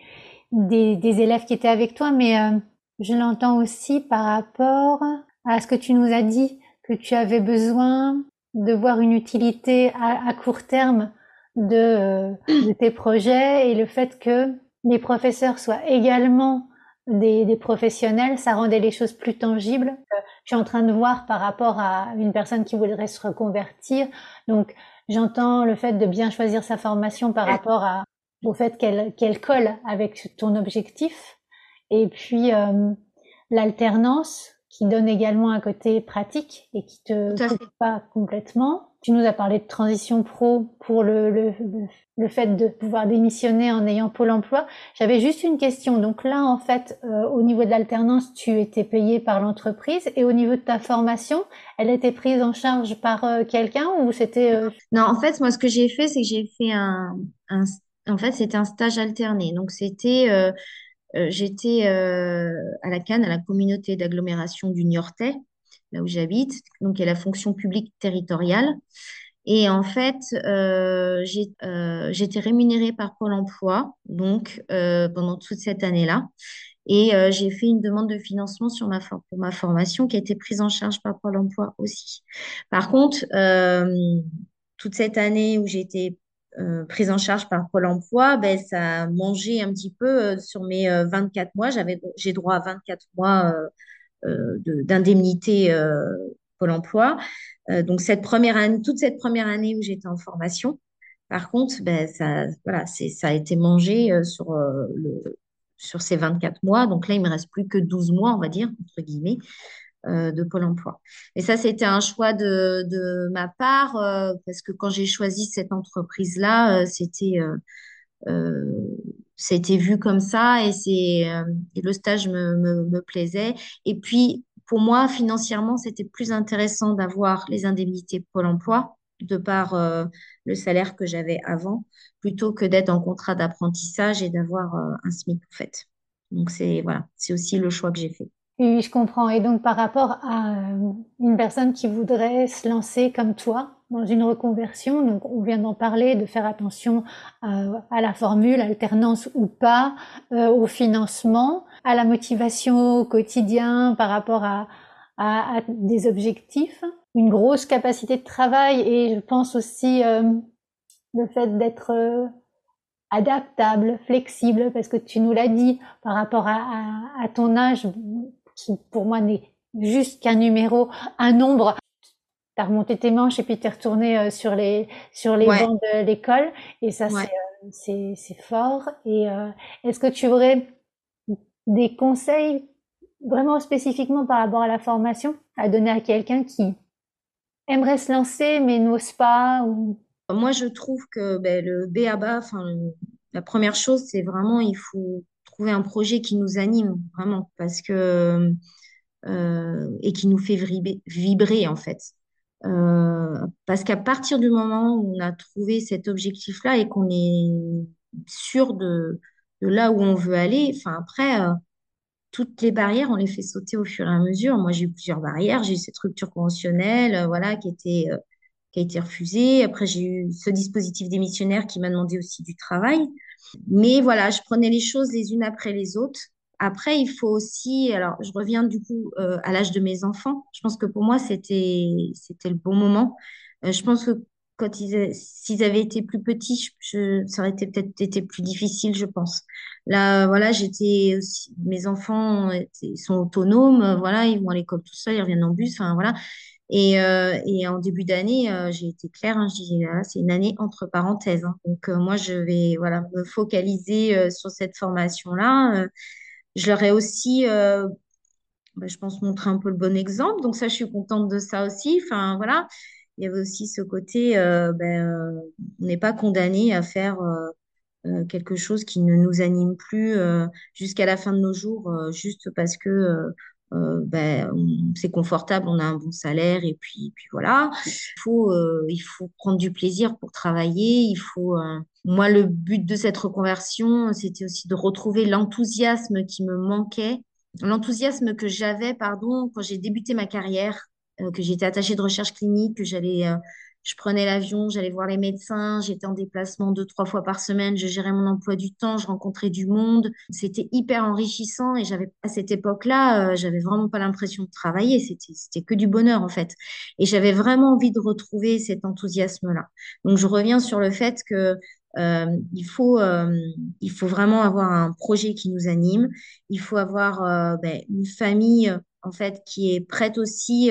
des, élèves qui étaient avec toi, mais euh, je l'entends aussi par rapport à ce que tu nous as dit, que tu avais besoin de voir une utilité à, court terme euh, de, tes projets et le fait que les professeurs soient également des, professionnels, ça rendait les choses plus tangibles. Euh, je suis en train de voir par rapport à une personne qui voudrait se reconvertir. Donc, j'entends le fait de bien choisir sa formation par rapport à, au fait qu'elle qu'elle colle avec ton objectif. Et puis, euh, l'alternance qui donne également un côté pratique et qui te coupe pas complètement. Tu nous as parlé de transition pro pour le, le, le, fait de pouvoir démissionner en ayant Pôle emploi. J'avais juste une question. Donc là, en fait, euh, au niveau de l'alternance, tu étais payé par l'entreprise et au niveau de ta formation, elle était prise en charge par euh, quelqu'un ou c'était... Euh, non, en fait, moi, ce que j'ai fait, c'est que j'ai fait un, un... En fait, c'était un stage alterné. Donc, c'était... j'étais à la Cannes, à la communauté d'agglomération du Niortais, là où j'habite, donc y a la fonction publique territoriale. Et en fait, euh, euh, j'étais rémunérée par Pôle emploi donc euh, pendant toute cette année-là. Et j'ai fait une demande de financement sur ma pour ma formation qui a été prise en charge par Pôle emploi aussi. Par contre, toute cette année où j'ai été prise en charge par Pôle emploi, ben, ça a mangé un petit peu sur mes 24 mois. J'avais, j'ai droit à 24 mois euh, d'indemnité euh, Pôle emploi. Euh, donc, cette première année, toute cette première année où j'étais en formation, par contre, ben, ça, voilà, ça a été mangé sur, le, sur ces 24 mois. Donc là, il me reste plus que 12 mois, on va dire, entre guillemets, de Pôle emploi. Et ça, c'était un choix de, de ma part, parce que quand j'ai choisi cette entreprise-là, c'était c'était vu comme ça et c'est euh, le stage me, me, plaisait. Et puis, pour moi, financièrement, c'était plus intéressant d'avoir les indemnités Pôle emploi de par euh, le salaire que j'avais avant, plutôt que d'être en contrat d'apprentissage et d'avoir euh, un SMIC, en fait. Donc, c'est voilà, c'est aussi le choix que j'ai fait. Oui, je comprends. Et donc, par rapport à une personne qui voudrait se lancer comme toi, dans une reconversion. Donc, on vient d'en parler, de faire attention euh, à, la formule, alternance ou pas, euh, au financement, à la motivation au quotidien par rapport à, à, des objectifs, une grosse capacité de travail et je pense aussi euh, le fait d'être adaptable, flexible, parce que tu nous l'as dit par rapport à, à, ton âge, qui pour moi n'est juste qu'un numéro, un nombre. T'as remonté tes manches et puis t'es retourné euh, sur les sur les bancs de l'école. Et ça c'est euh, c'est c'est fort. Et euh, est-ce que tu aurais des conseils vraiment spécifiquement par rapport à la formation à donner à quelqu'un qui aimerait se lancer mais n'ose pas ou... moi je trouve que ben, le BABA enfin la première chose c'est vraiment il faut trouver un projet qui nous anime vraiment parce que euh, et qui nous fait vibrer, vibrer en fait euh, parce qu'à partir du moment où on a trouvé cet objectif-là et qu'on est sûr de, là où on veut aller, enfin après, euh, toutes les barrières, on les fait sauter au fur et à mesure. Moi, j'ai eu plusieurs barrières. J'ai eu cette rupture conventionnelle, voilà, qui était, qui a été refusée. Après, j'ai eu ce dispositif démissionnaire qui m'a demandé aussi du travail. Mais voilà, je prenais les choses les unes après les autres. Après, il faut aussi, alors je reviens du coup euh, à l'âge de mes enfants. Je pense que pour moi, c'était le bon moment. Euh, je pense que quand ils s'ils avaient été plus petits, ça aurait peut-être été plus difficile, je pense. Là, voilà, j'étais aussi, mes enfants sont autonomes, voilà, ils vont à l'école tout seuls, ils reviennent en bus, enfin voilà. Et, euh, et en début d'année, j'ai été claire, hein, je disais, voilà, c'est une année entre parenthèses. Hein. Donc moi, je vais voilà me focaliser sur cette formation-là je leur ai aussi, euh, bah, je pense, montré un peu le bon exemple. Donc ça, je suis contente de ça aussi. Enfin, voilà. Il y avait aussi ce côté, euh, ben, euh, on n'est pas condamné à faire quelque chose qui ne nous anime plus jusqu'à la fin de nos jours, juste parce que ben, c'est confortable, on a un bon salaire et puis, puis voilà. Il faut, il faut prendre du plaisir pour travailler. Il faut, moi, le but de cette reconversion, c'était aussi de retrouver l'enthousiasme qui me manquait, l'enthousiasme que j'avais, pardon, quand j'ai débuté ma carrière, euh, que j'étais attachée de recherche clinique, que j'allais, euh, je prenais l'avion, j'allais voir les médecins, j'étais en déplacement deux, trois fois par semaine, je gérais mon emploi du temps, je rencontrais du monde. C'était hyper enrichissant et j'avais, à cette époque-là, euh, j'avais vraiment pas l'impression de travailler. C'était, c'était que du bonheur, en fait. Et j'avais vraiment envie de retrouver cet enthousiasme-là. Donc, je reviens sur le fait que il faut, il faut vraiment avoir un projet qui nous anime. Il faut avoir ben, une famille en fait qui est prête aussi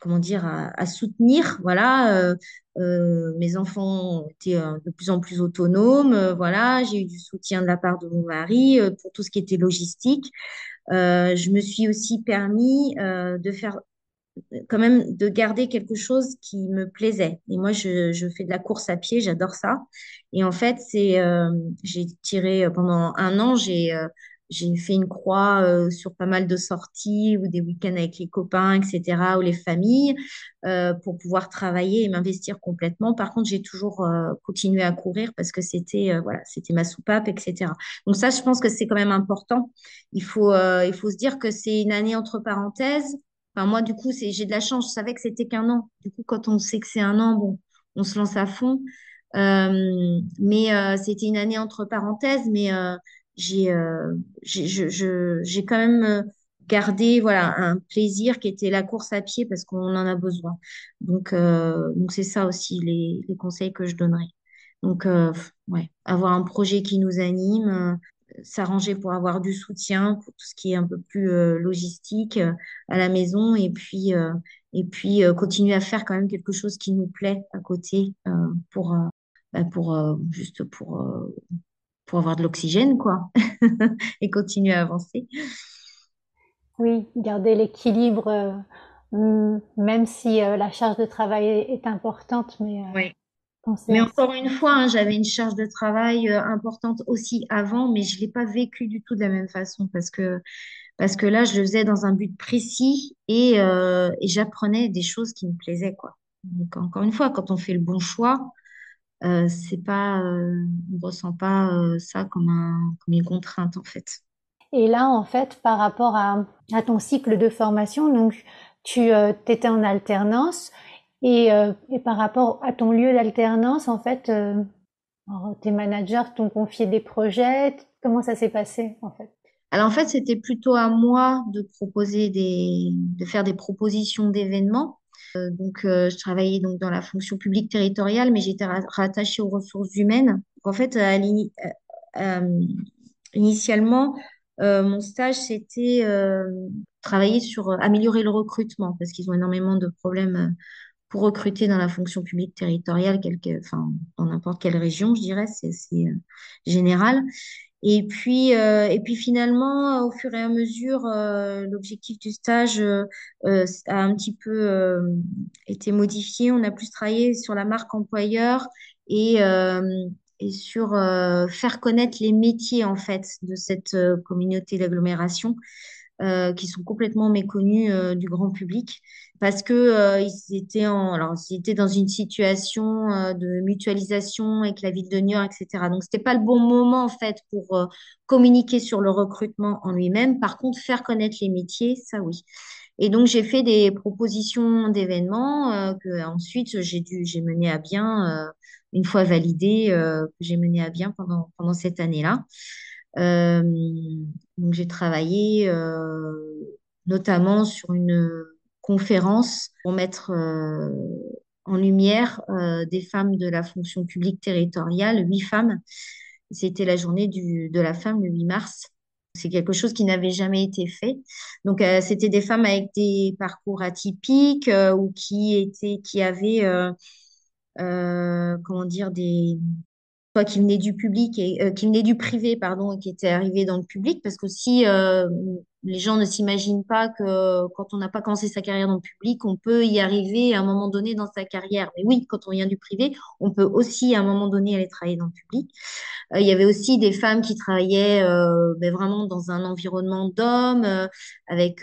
comment dire, à, soutenir. Voilà, euh, euh, mes enfants été euh, de plus en plus autonomes. voilà, j'ai eu du soutien de la part de mon mari pour tout ce qui était logistique. je me suis aussi permis de faire quand même de garder quelque chose qui me plaisait. Et moi, je, je fais de la course à pied, j'adore ça. Et en fait, c'est, j'ai tiré pendant un an, j'ai j'ai fait une croix euh, sur pas mal de sorties ou des week-ends avec les copains, etc., ou les familles, euh, pour pouvoir travailler et m'investir complètement. Par contre, j'ai toujours euh, continué à courir parce que c'était voilà, c'était ma soupape, etc. Donc ça, je pense que c'est quand même important. Il faut, il faut se dire que c'est une année entre parenthèses. Enfin, moi, du coup, j'ai de la chance. Je savais que c'était qu'un an. Du coup, quand on sait que c'est un an, bon, on se lance à fond. mais c'était une année entre parenthèses, mais j'ai euh, j'ai quand même euh, gardé voilà un plaisir qui était la course à pied parce qu'on en a besoin. Donc euh, donc c'est ça aussi les, les, conseils que je donnerais. Donc ouais, avoir un projet qui nous anime, s'arranger pour avoir du soutien pour tout ce qui est un peu plus logistique à la maison et puis et puis continuer à faire quand même quelque chose qui nous plaît à côté pour bah, pour juste pour pour avoir de l'oxygène, quoi, et continuer à avancer. Oui, garder l'équilibre, euh, même si euh, la charge de travail est, importante, mais. Euh, oui. Mais encore une fois, hein, j'avais une charge de travail importante aussi avant, mais je ne l'ai pas vécu du tout de la même façon parce que, parce que là, je le faisais dans un but précis et, et j'apprenais des choses qui me plaisaient, quoi. Donc, encore une fois, quand on fait le bon choix, euh, c'est pas, euh, on ressent pas euh, ça comme, un, comme une contrainte en fait. Et là, en fait, par rapport à, à ton cycle de formation, donc tu étais en alternance et, et, par rapport à ton lieu d'alternance, en fait, tes managers t'ont confié des projets. Comment ça s'est passé en fait? Alors en fait, c'était plutôt à moi de proposer des, de faire des propositions d'événements. Euh, donc, euh, je travaillais donc dans la fonction publique territoriale, mais j'étais rattachée aux ressources humaines. en fait, euh, initialement, mon stage, c'était travailler sur améliorer le recrutement, parce qu'ils ont énormément de problèmes pour recruter dans la fonction publique territoriale, quelque, enfin, dans n'importe quelle région, je dirais, c'est général. Et puis, euh, et puis finalement, au fur et à mesure, euh, l'objectif du stage euh, a un petit peu été modifié. On a plus travaillé sur la marque employeur et, et sur faire connaître les métiers en fait de cette communauté d'agglomération qui sont complètement méconnus du grand public parce que euh, ils étaient en, alors ils étaient dans une situation euh, de mutualisation avec la ville de York, etc. Donc c'était pas le bon moment en fait pour euh, communiquer sur le recrutement en lui-même. Par contre, faire connaître les métiers, ça oui. Et donc j'ai fait des propositions d'événements que ensuite j'ai dû, j'ai mené à bien une fois validé, que j'ai mené à bien pendant pendant cette année-là. Donc j'ai travaillé notamment sur une conférence pour mettre euh, en lumière euh, des femmes de la fonction publique territoriale, huit femmes. C'était la journée de la femme le 8 mars. C'est quelque chose qui n'avait jamais été fait. Donc, euh, c'était des femmes avec des parcours atypiques ou qui étaient, qui avaient, comment dire, des, soit qui venaient du public et qui venaient du privé, pardon, et qui étaient arrivées dans le public, parce que si les gens ne s'imaginent pas que quand on n'a pas commencé sa carrière dans le public, on peut y arriver à un moment donné dans sa carrière. Mais oui, quand on vient du privé, on peut aussi à un moment donné aller travailler dans le public. Euh, il y avait aussi des femmes qui travaillaient euh, ben vraiment dans un environnement d'hommes, euh, avec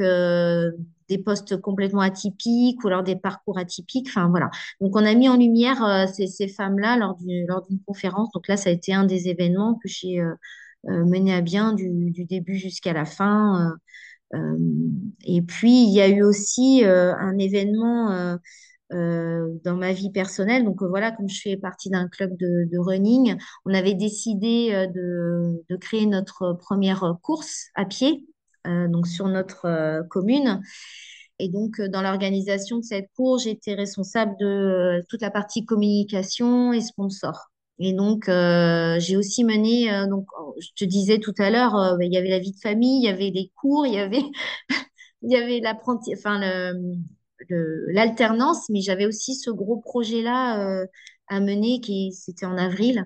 des postes complètement atypiques ou alors des parcours atypiques. Enfin voilà. Donc on a mis en lumière ces, ces femmes-là lors d'une conférence. Donc là, ça a été un des événements que j'ai euh, mené à bien du, début jusqu'à la fin. Euh, euh, et puis, il y a eu aussi un événement dans ma vie personnelle. Donc voilà, comme je fais partie d'un club de, running, on avait décidé de, créer notre première course à pied, donc sur notre commune. Et donc dans l'organisation de cette course, j'étais responsable de toute la partie communication et sponsor. Et donc, euh, j'ai aussi mené, euh, donc, je te disais tout à l'heure, euh, il y avait la vie de famille, il y avait les cours, il y avait, il y avait l'apprenti, enfin, le, le- l'alternance, mais j'avais aussi ce gros projet-là, euh, à mener qui, c'était en avril,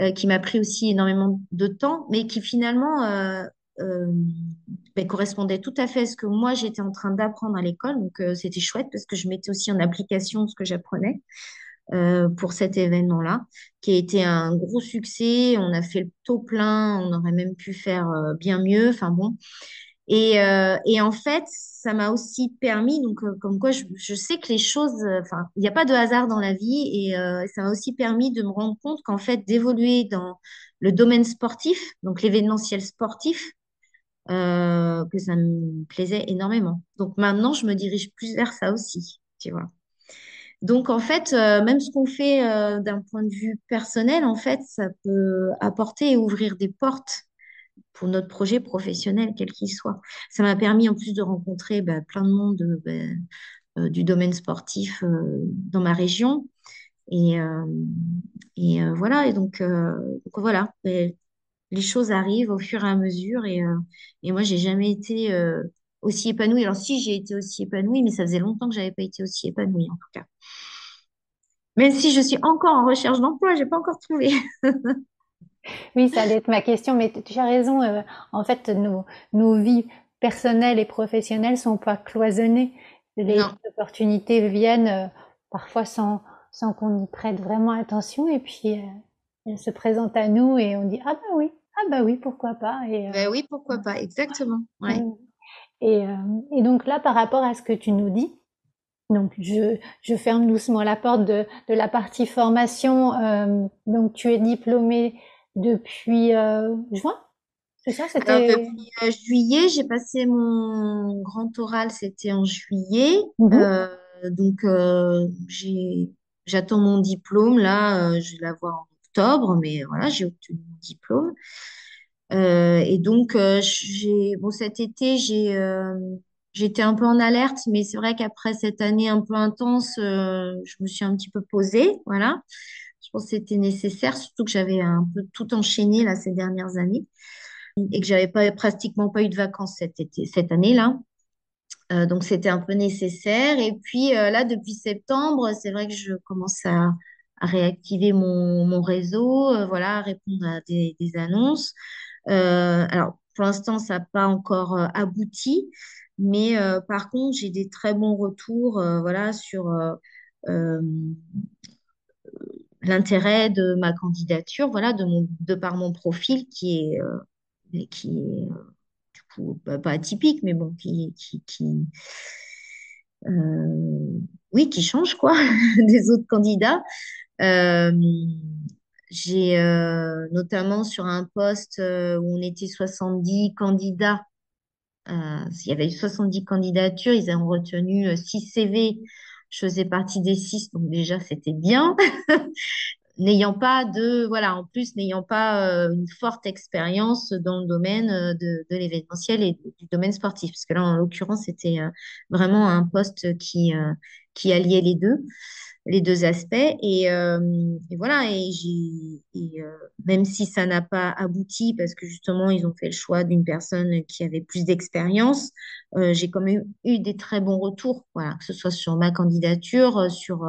euh, qui m'a pris aussi énormément de temps, mais qui finalement, euh, euh, ben, correspondait tout à fait à ce que moi, j'étais en train d'apprendre à l'école. Donc, euh, c'était chouette parce que je mettais aussi en application ce que j'apprenais euh, pour cet événement-là, qui a été un gros succès. On a fait le taux plein, on aurait même pu faire euh, bien mieux. Enfin bon. Et, euh, en fait, ça m'a aussi permis, donc euh, comme quoi je, je sais que les choses, euh, enfin, il n'y a pas de hasard dans la vie, et euh, ça m'a aussi permis de me rendre compte qu'en fait, d'évoluer dans le domaine sportif, donc l'événementiel sportif, euh, que ça me plaisait énormément. Donc maintenant, je me dirige plus vers ça aussi, tu vois. Donc, en fait, euh, même ce qu'on fait euh, d'un point de vue personnel, en fait, ça peut apporter et ouvrir des portes pour notre projet professionnel, quel qu'il soit. Ça m'a permis en plus de rencontrer bah, plein de monde bah, du domaine sportif dans ma région. Et, et voilà, et donc, voilà, les choses arrivent au fur et à mesure. Et, euh, et moi, j'ai jamais été euh, aussi épanouie. Alors si, j'ai été aussi épanouie, mais ça faisait longtemps que j'avais pas été aussi épanouie, en tout cas. Même si je suis encore en recherche d'emploi, j'ai pas encore trouvé. Oui, ça allait être ma question, mais tu as raison. euh, en fait, nos, nos vies personnelles et professionnelles sont pas cloisonnées. Les Non, opportunités viennent euh, parfois sans, sans qu'on y prête vraiment attention, et puis elles se présentent à nous et on dit ah bah oui, ah bah oui, pourquoi pas. Et, euh, ben oui, pourquoi pas, exactement. Ouais. et, euh, et donc là, par rapport à ce que tu nous dis, donc je, je ferme doucement la porte de, de la partie formation. euh, donc tu es diplômée depuis juin, c'est ça? Alors, C'était. depuis juillet, j'ai passé mon grand oral, c'était en juillet. Euh, donc, j'ai, j'attends mon diplôme. Là, je vais l'avoir en octobre, mais voilà, j'ai obtenu mon diplôme. Euh, et donc, euh, j'ai, bon, cet été, j'ai, euh, j'étais un peu en alerte, mais c'est vrai qu'après cette année un peu intense, je me suis un petit peu posée. Voilà. Je pense que c'était nécessaire, surtout que j'avais un peu tout enchaîné là ces dernières années et que j'avais pas pratiquement pas eu de vacances cet été, cette année-là. Donc c'était un peu nécessaire. Et puis là, depuis septembre, c'est vrai que je commence à, à réactiver mon, mon réseau, euh, voilà, répondre à des, des annonces. Euh, alors pour l'instant, ça n'a pas encore euh, abouti, mais par contre, j'ai des très bons retours, voilà, sur l'intérêt de ma candidature, voilà, de mon, de par mon profil qui est, qui est coup, pas, pas atypique, mais bon, qui, qui, qui, oui, qui change quoi des autres candidats. Euh, j'ai euh, notamment sur un poste euh, où on était 70 candidats, il y avait eu 70 candidatures, ils ont retenu euh, 6 CV. Je faisais partie des 6, donc déjà c'était bien. n'ayant pas de, voilà, en plus, n'ayant pas une forte expérience dans le domaine de, l'événementiel et du domaine sportif. Parce que là, en l'occurrence, c'était vraiment un poste qui, qui alliait les deux les deux aspects. Et, euh, et voilà, et j'ai, et, euh, même si ça n'a pas abouti, parce que justement, ils ont fait le choix d'une personne qui avait plus d'expérience, euh, j'ai quand même eu des très bons retours, voilà, que ce soit sur ma candidature, sur,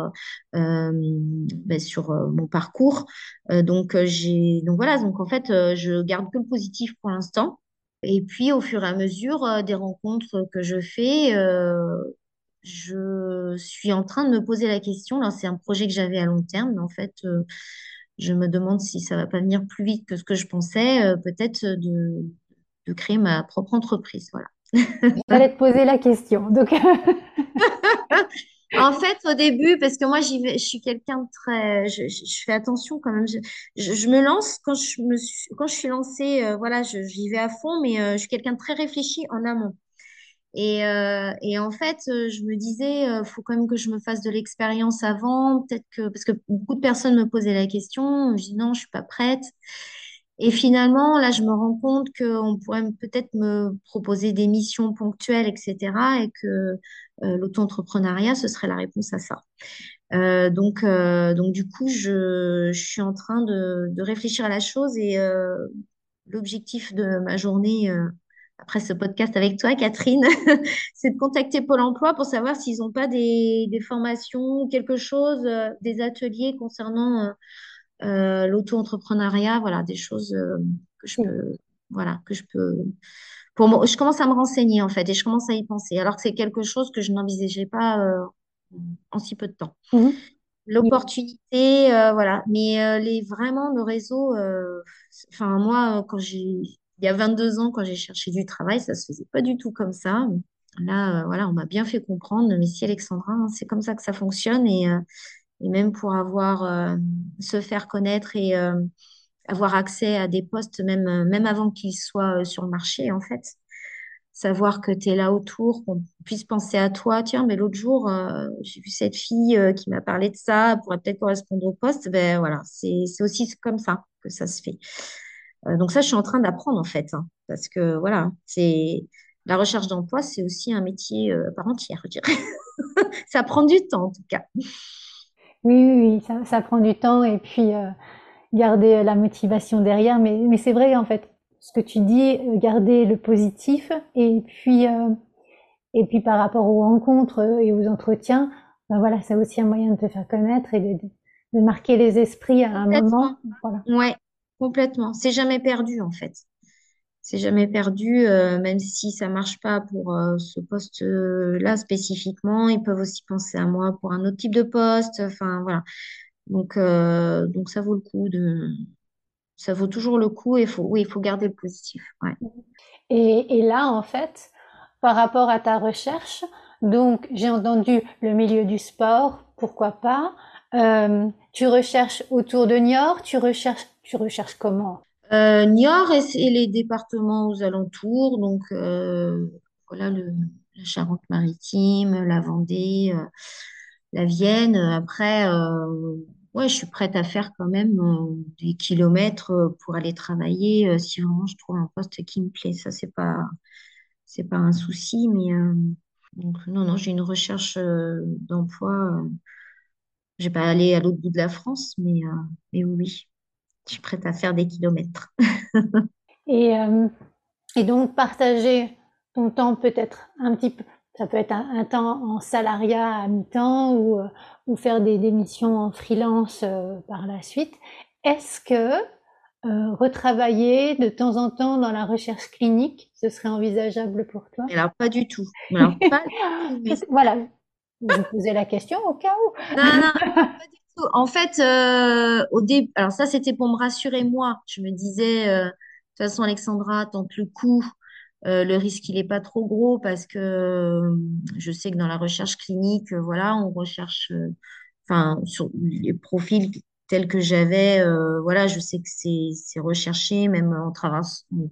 ben, sur mon parcours. Donc, j'ai, donc voilà, donc en fait, je garde que le positif pour l'instant. Et puis, au fur et à mesure des rencontres que je fais, je suis en train de me poser la question. Là, c'est un projet que j'avais à long terme, mais en fait, euh, je me demande si ça va pas venir plus vite que ce que je pensais, euh, peut-être de, de créer ma propre entreprise. Voilà. J'allais te poser la question. Donc, En fait, au début, parce que moi, j'y vais, je suis quelqu'un de très, je, je- je fais attention quand même. Je, me lance quand je me suis, quand je suis lancée, euh, voilà, j'y vais à fond, mais euh, je suis quelqu'un de très réfléchi en amont. Et, euh, et en fait, euh, je me disais, euh, faut quand même que je me fasse de l'expérience avant, peut-être que, parce que beaucoup de personnes me posaient la question, je dis non, je suis pas prête. Et finalement, là, je me rends compte qu'on pourrait peut-être me proposer des missions ponctuelles, etc. Et que l'auto-entrepreneuriat, ce serait la réponse à ça. Donc, donc du coup, je, suis en train de, réfléchir à la chose et l'objectif de ma journée après ce podcast avec toi, Catherine, c'est de contacter Pôle Emploi pour savoir s'ils n'ont pas des, des, formations, quelque chose, des ateliers concernant l'auto-entrepreneuriat, voilà, des choses que je peux, voilà, que je peux. Pour moi, je commence à me renseigner en fait et je commence à y penser, alors que c'est quelque chose que je n'envisageais pas en si peu de temps. Mhm. L'opportunité, euh, voilà. Mais euh, les, vraiment, le réseau, euh, enfin, moi, quand j'ai, il y a 22 ans, quand j'ai cherché du travail, ça se faisait pas du tout comme ça. Là, voilà, on m'a bien fait comprendre, mais si Alexandra, hein, c'est comme ça que ça fonctionne et, et même pour avoir, se faire connaître et avoir accès à des postes, même, même avant qu'ils soient sur le marché, en fait savoir que tu es là autour, qu'on puisse penser à toi. Tiens, mais l'autre jour, euh, j'ai vu cette fille euh, qui m'a parlé de ça, elle pourrait peut-être correspondre au poste. Ben voilà, c'est aussi comme ça que ça se fait. Euh, donc ça, je suis en train d'apprendre en fait, hein, parce que voilà, c'est la recherche d'emploi, c'est aussi un métier à part entière, je dirais. ça prend du temps en tout cas. Oui, oui, ça, ça prend du temps et puis garder la motivation derrière. Mais, mais c'est vrai en fait, ce que tu dis, euh, garder le positif et puis euh, et puis par rapport aux rencontres et aux entretiens, ben voilà, c'est aussi un moyen de te faire connaître et de, de marquer les esprits à un moment. Voilà. Ouais, complètement. C'est jamais perdu en fait. C'est jamais perdu, euh, même si ça marche pas pour ce poste-là spécifiquement. Ils peuvent aussi penser à moi pour un autre type de poste. Enfin voilà. Donc donc ça vaut le coup de ça vaut toujours le coup et faut, oui, il faut garder le positif. Et, là, en fait, par rapport à ta recherche, donc j'ai entendu le milieu du sport, pourquoi pas. Euh, tu recherches autour de Niort, tu recherches, tu recherches comment? Euh, Niort et, les départements aux alentours, donc euh, voilà le, la Charente-Maritime, la Vendée, euh, la Vienne. Après, ouais, je suis prête à faire quand même euh, des kilomètres euh, pour aller travailler euh, si vraiment je trouve un poste qui me plaît. Ça, c'est pas, c'est pas un souci, mais non, non, j'ai une recherche d'emploi. je vais pas aller à l'autre bout de la France, mais, mais oui, je suis prête à faire des kilomètres. et, et donc partager ton temps peut-être un petit peu ça peut être un, temps en salariat à mi-temps ou, euh, ou faire des, des, missions en freelance euh, par la suite. Est-ce que euh, retravailler de temps en temps dans la recherche clinique, ce serait envisageable pour toi? Alors, pas du tout. Alors, pas Voilà, je posais la question au cas où. Non, non, pas du tout. En fait, euh, au début, alors ça, c'était pour me rassurer moi. Je me disais, de toute façon, Alexandra, tant que le coup euh, le risque, il n'est pas trop gros parce que euh, je sais que dans la recherche clinique, euh, voilà, on recherche, sur les profils tels que j'avais, voilà, je sais que c'est recherché, même en,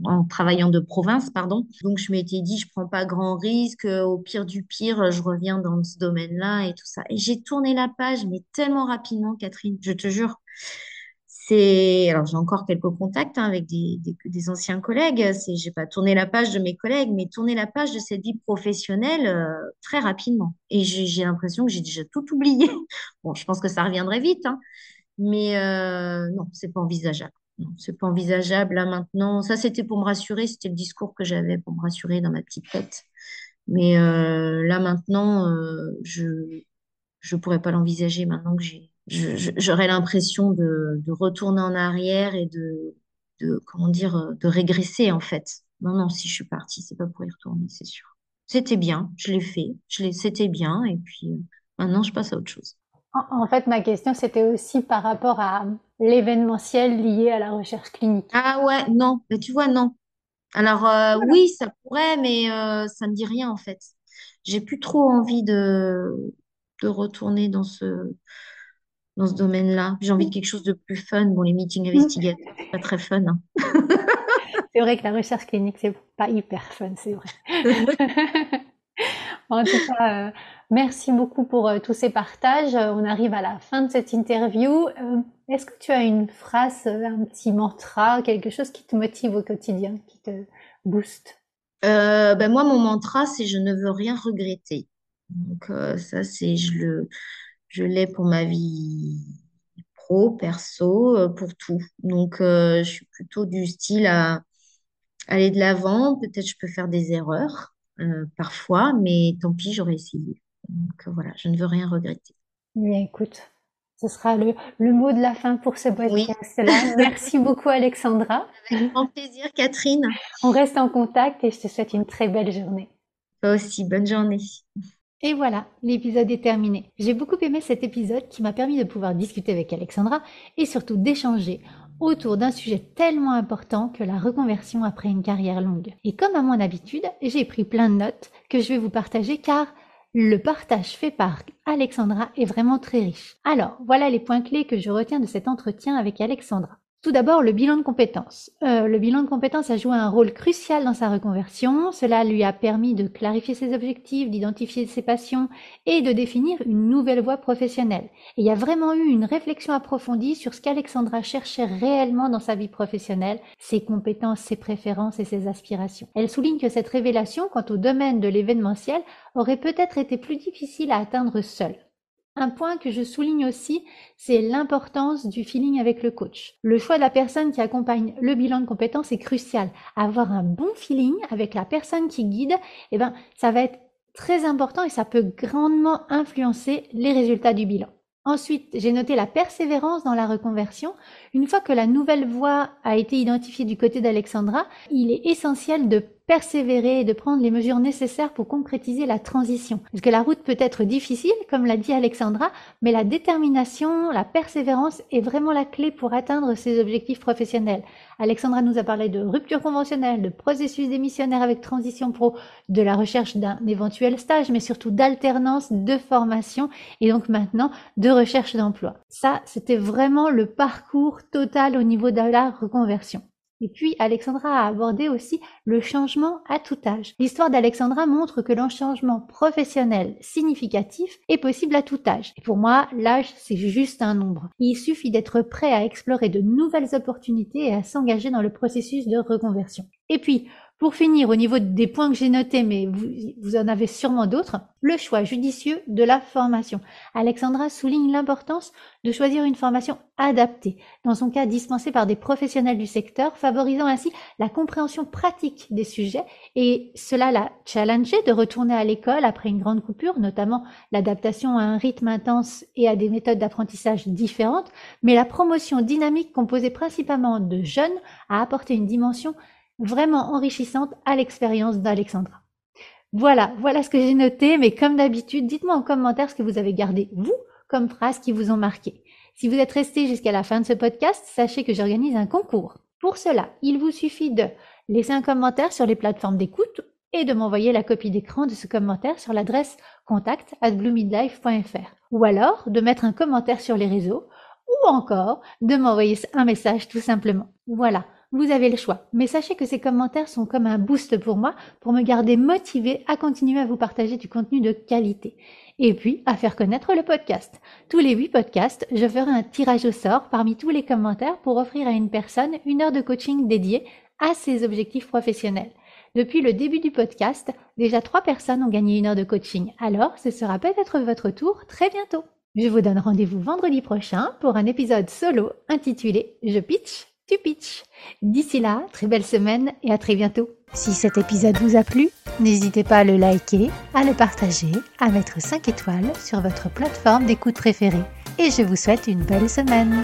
en travaillant de province, pardon. Donc, je m'étais dit, je prends pas grand risque. Au pire du pire, je reviens dans ce domaine-là et tout ça. Et j'ai tourné la page, mais tellement rapidement, Catherine, je te jure alors j'ai encore quelques contacts hein, avec des, des, anciens collègues. C'est, j'ai pas tourné la page de mes collègues, mais tourné la page de cette vie professionnelle euh, très rapidement. Et j'ai, l'impression que j'ai déjà tout oublié. Bon, je pense que ça reviendrait vite, hein, mais euh, non, c'est pas envisageable. C'est pas envisageable là maintenant. Ça, c'était pour me rassurer. C'était le discours que j'avais pour me rassurer dans ma petite tête. Mais euh, là maintenant, euh, je je pourrais pas l'envisager maintenant que j'aurais l'impression de, retourner en arrière et de, comment dire, de régresser en fait. Non, non, si je suis partie, c'est pas pour y retourner, c'est sûr. C'était bien, je l'ai fait, je l'ai, c'était bien, et puis maintenant je passe à autre chose. En, fait, ma question c'était aussi par rapport à l'événementiel lié à la recherche clinique. Ah ouais, non, mais tu vois, non. Alors euh, oui, ça pourrait, mais euh, ça me dit rien en fait. J'ai plus trop envie de, de retourner dans ce dans ce domaine-là. J'ai envie de quelque chose de plus fun. Bon, les meetings investigateurs, c'est pas très fun. Hein. c'est vrai que la recherche clinique, c'est pas hyper fun, c'est vrai. en tout cas, euh, merci beaucoup pour euh, tous ces partages. On arrive à la fin de cette interview. Euh, est-ce que tu as une phrase, un petit mantra, quelque chose qui te motive au quotidien, qui te booste? Ben Moi, mon mantra, c'est je ne veux rien regretter. Donc euh, ça, c'est je le je l'ai pour ma vie pro, perso, euh, pour tout. Donc euh, je suis plutôt du style à aller de l'avant. Peut-être je peux faire des erreurs euh, parfois, mais tant pis, j'aurais essayé. Donc euh, voilà, je ne veux rien regretter. Bien, écoute, ce sera le, le mot de la fin pour ce Oui, podcast-là. Merci beaucoup, Alexandra. avec grand plaisir, Catherine. On reste en contact et je te souhaite une très belle journée. Toi aussi, bonne journée. Et voilà, l'épisode est terminé. J'ai beaucoup aimé cet épisode qui m'a permis de pouvoir discuter avec Alexandra et surtout d'échanger autour d'un sujet tellement important que la reconversion après une carrière longue. Et comme à mon habitude, j'ai pris plein de notes que je vais vous partager car le partage fait par Alexandra est vraiment très riche. Alors, voilà les points clés que je retiens de cet entretien avec Alexandra. Tout d'abord, le bilan de compétences. Euh, le bilan de compétences a joué un rôle crucial dans sa reconversion. Cela lui a permis de clarifier ses objectifs, d'identifier ses passions et de définir une nouvelle voie professionnelle. Et il y a vraiment eu une réflexion approfondie sur ce qu'Alexandra cherchait réellement dans sa vie professionnelle, ses compétences, ses préférences et ses aspirations. Elle souligne que cette révélation quant au domaine de l'événementiel aurait peut-être été plus difficile à atteindre seule. Un point que je souligne aussi, c'est l'importance du feeling avec le coach. Le choix de la personne qui accompagne le bilan de compétences est crucial. Avoir un bon feeling avec la personne qui guide, eh ben, ça va être très important et ça peut grandement influencer les résultats du bilan. Ensuite, j'ai noté la persévérance dans la reconversion. Une fois que la nouvelle voie a été identifiée du côté d'Alexandra, il est essentiel de persévérer et de prendre les mesures nécessaires pour concrétiser la transition. Parce que la route peut être difficile, comme l'a dit Alexandra, mais la détermination, la persévérance est vraiment la clé pour atteindre ses objectifs professionnels. Alexandra nous a parlé de rupture conventionnelle, de processus démissionnaire avec transition pro, de la recherche d'un éventuel stage, mais surtout d'alternance, de formation et donc maintenant de recherche d'emploi. Ça, c'était vraiment le parcours total au niveau de la reconversion. Et puis, Alexandra a abordé aussi le changement à tout âge. L'histoire d'Alexandra montre que le changement professionnel significatif est possible à tout âge. Pour moi, l'âge, c'est juste un nombre. Il suffit d'être prêt à explorer de nouvelles opportunités et à s'engager dans le processus de reconversion. Et puis, pour finir, au niveau des points que j'ai notés, mais vous, en avez sûrement d'autres, le choix judicieux de la formation. Alexandra souligne l'importance de choisir une formation adaptée, dans son cas dispensée par des professionnels du secteur, favorisant ainsi la compréhension pratique des sujets et cela l'a challengé de retourner à l'école après une grande coupure, notamment l'adaptation à un rythme intense et à des méthodes d'apprentissage différentes, mais la promotion dynamique composée principalement de jeunes a apporté une dimension vraiment enrichissante à l'expérience d'Alexandra. Voilà, voilà ce que j'ai noté, mais comme d'habitude, dites-moi en commentaire ce que vous avez gardé, vous, comme phrases qui vous ont marqué. Si vous êtes resté jusqu'à la fin de ce podcast, sachez que j'organise un concours. Pour cela, il vous suffit de laisser un commentaire sur les plateformes d'écoute et de m'envoyer la copie d'écran de ce commentaire sur l'adresse contact at ou alors de mettre un commentaire sur les réseaux ou encore de m'envoyer un message tout simplement. Voilà, vous avez le choix. Mais sachez que ces commentaires sont comme un boost pour moi, pour me garder motivé à continuer à vous partager du contenu de qualité. Et puis, à faire connaître le podcast. Tous les huit podcasts, je ferai un tirage au sort parmi tous les commentaires pour offrir à une personne une heure de coaching dédiée à ses objectifs professionnels. Depuis le début du podcast, déjà trois personnes ont gagné une heure de coaching. Alors, ce sera peut-être votre tour très bientôt. Je vous donne rendez-vous vendredi prochain pour un épisode solo intitulé Je pitch pitch. D'ici là, très belle semaine et à très bientôt. Si cet épisode vous a plu, n'hésitez pas à le liker, à le partager, à mettre 5 étoiles sur votre plateforme d'écoute préférée. Et je vous souhaite une belle semaine.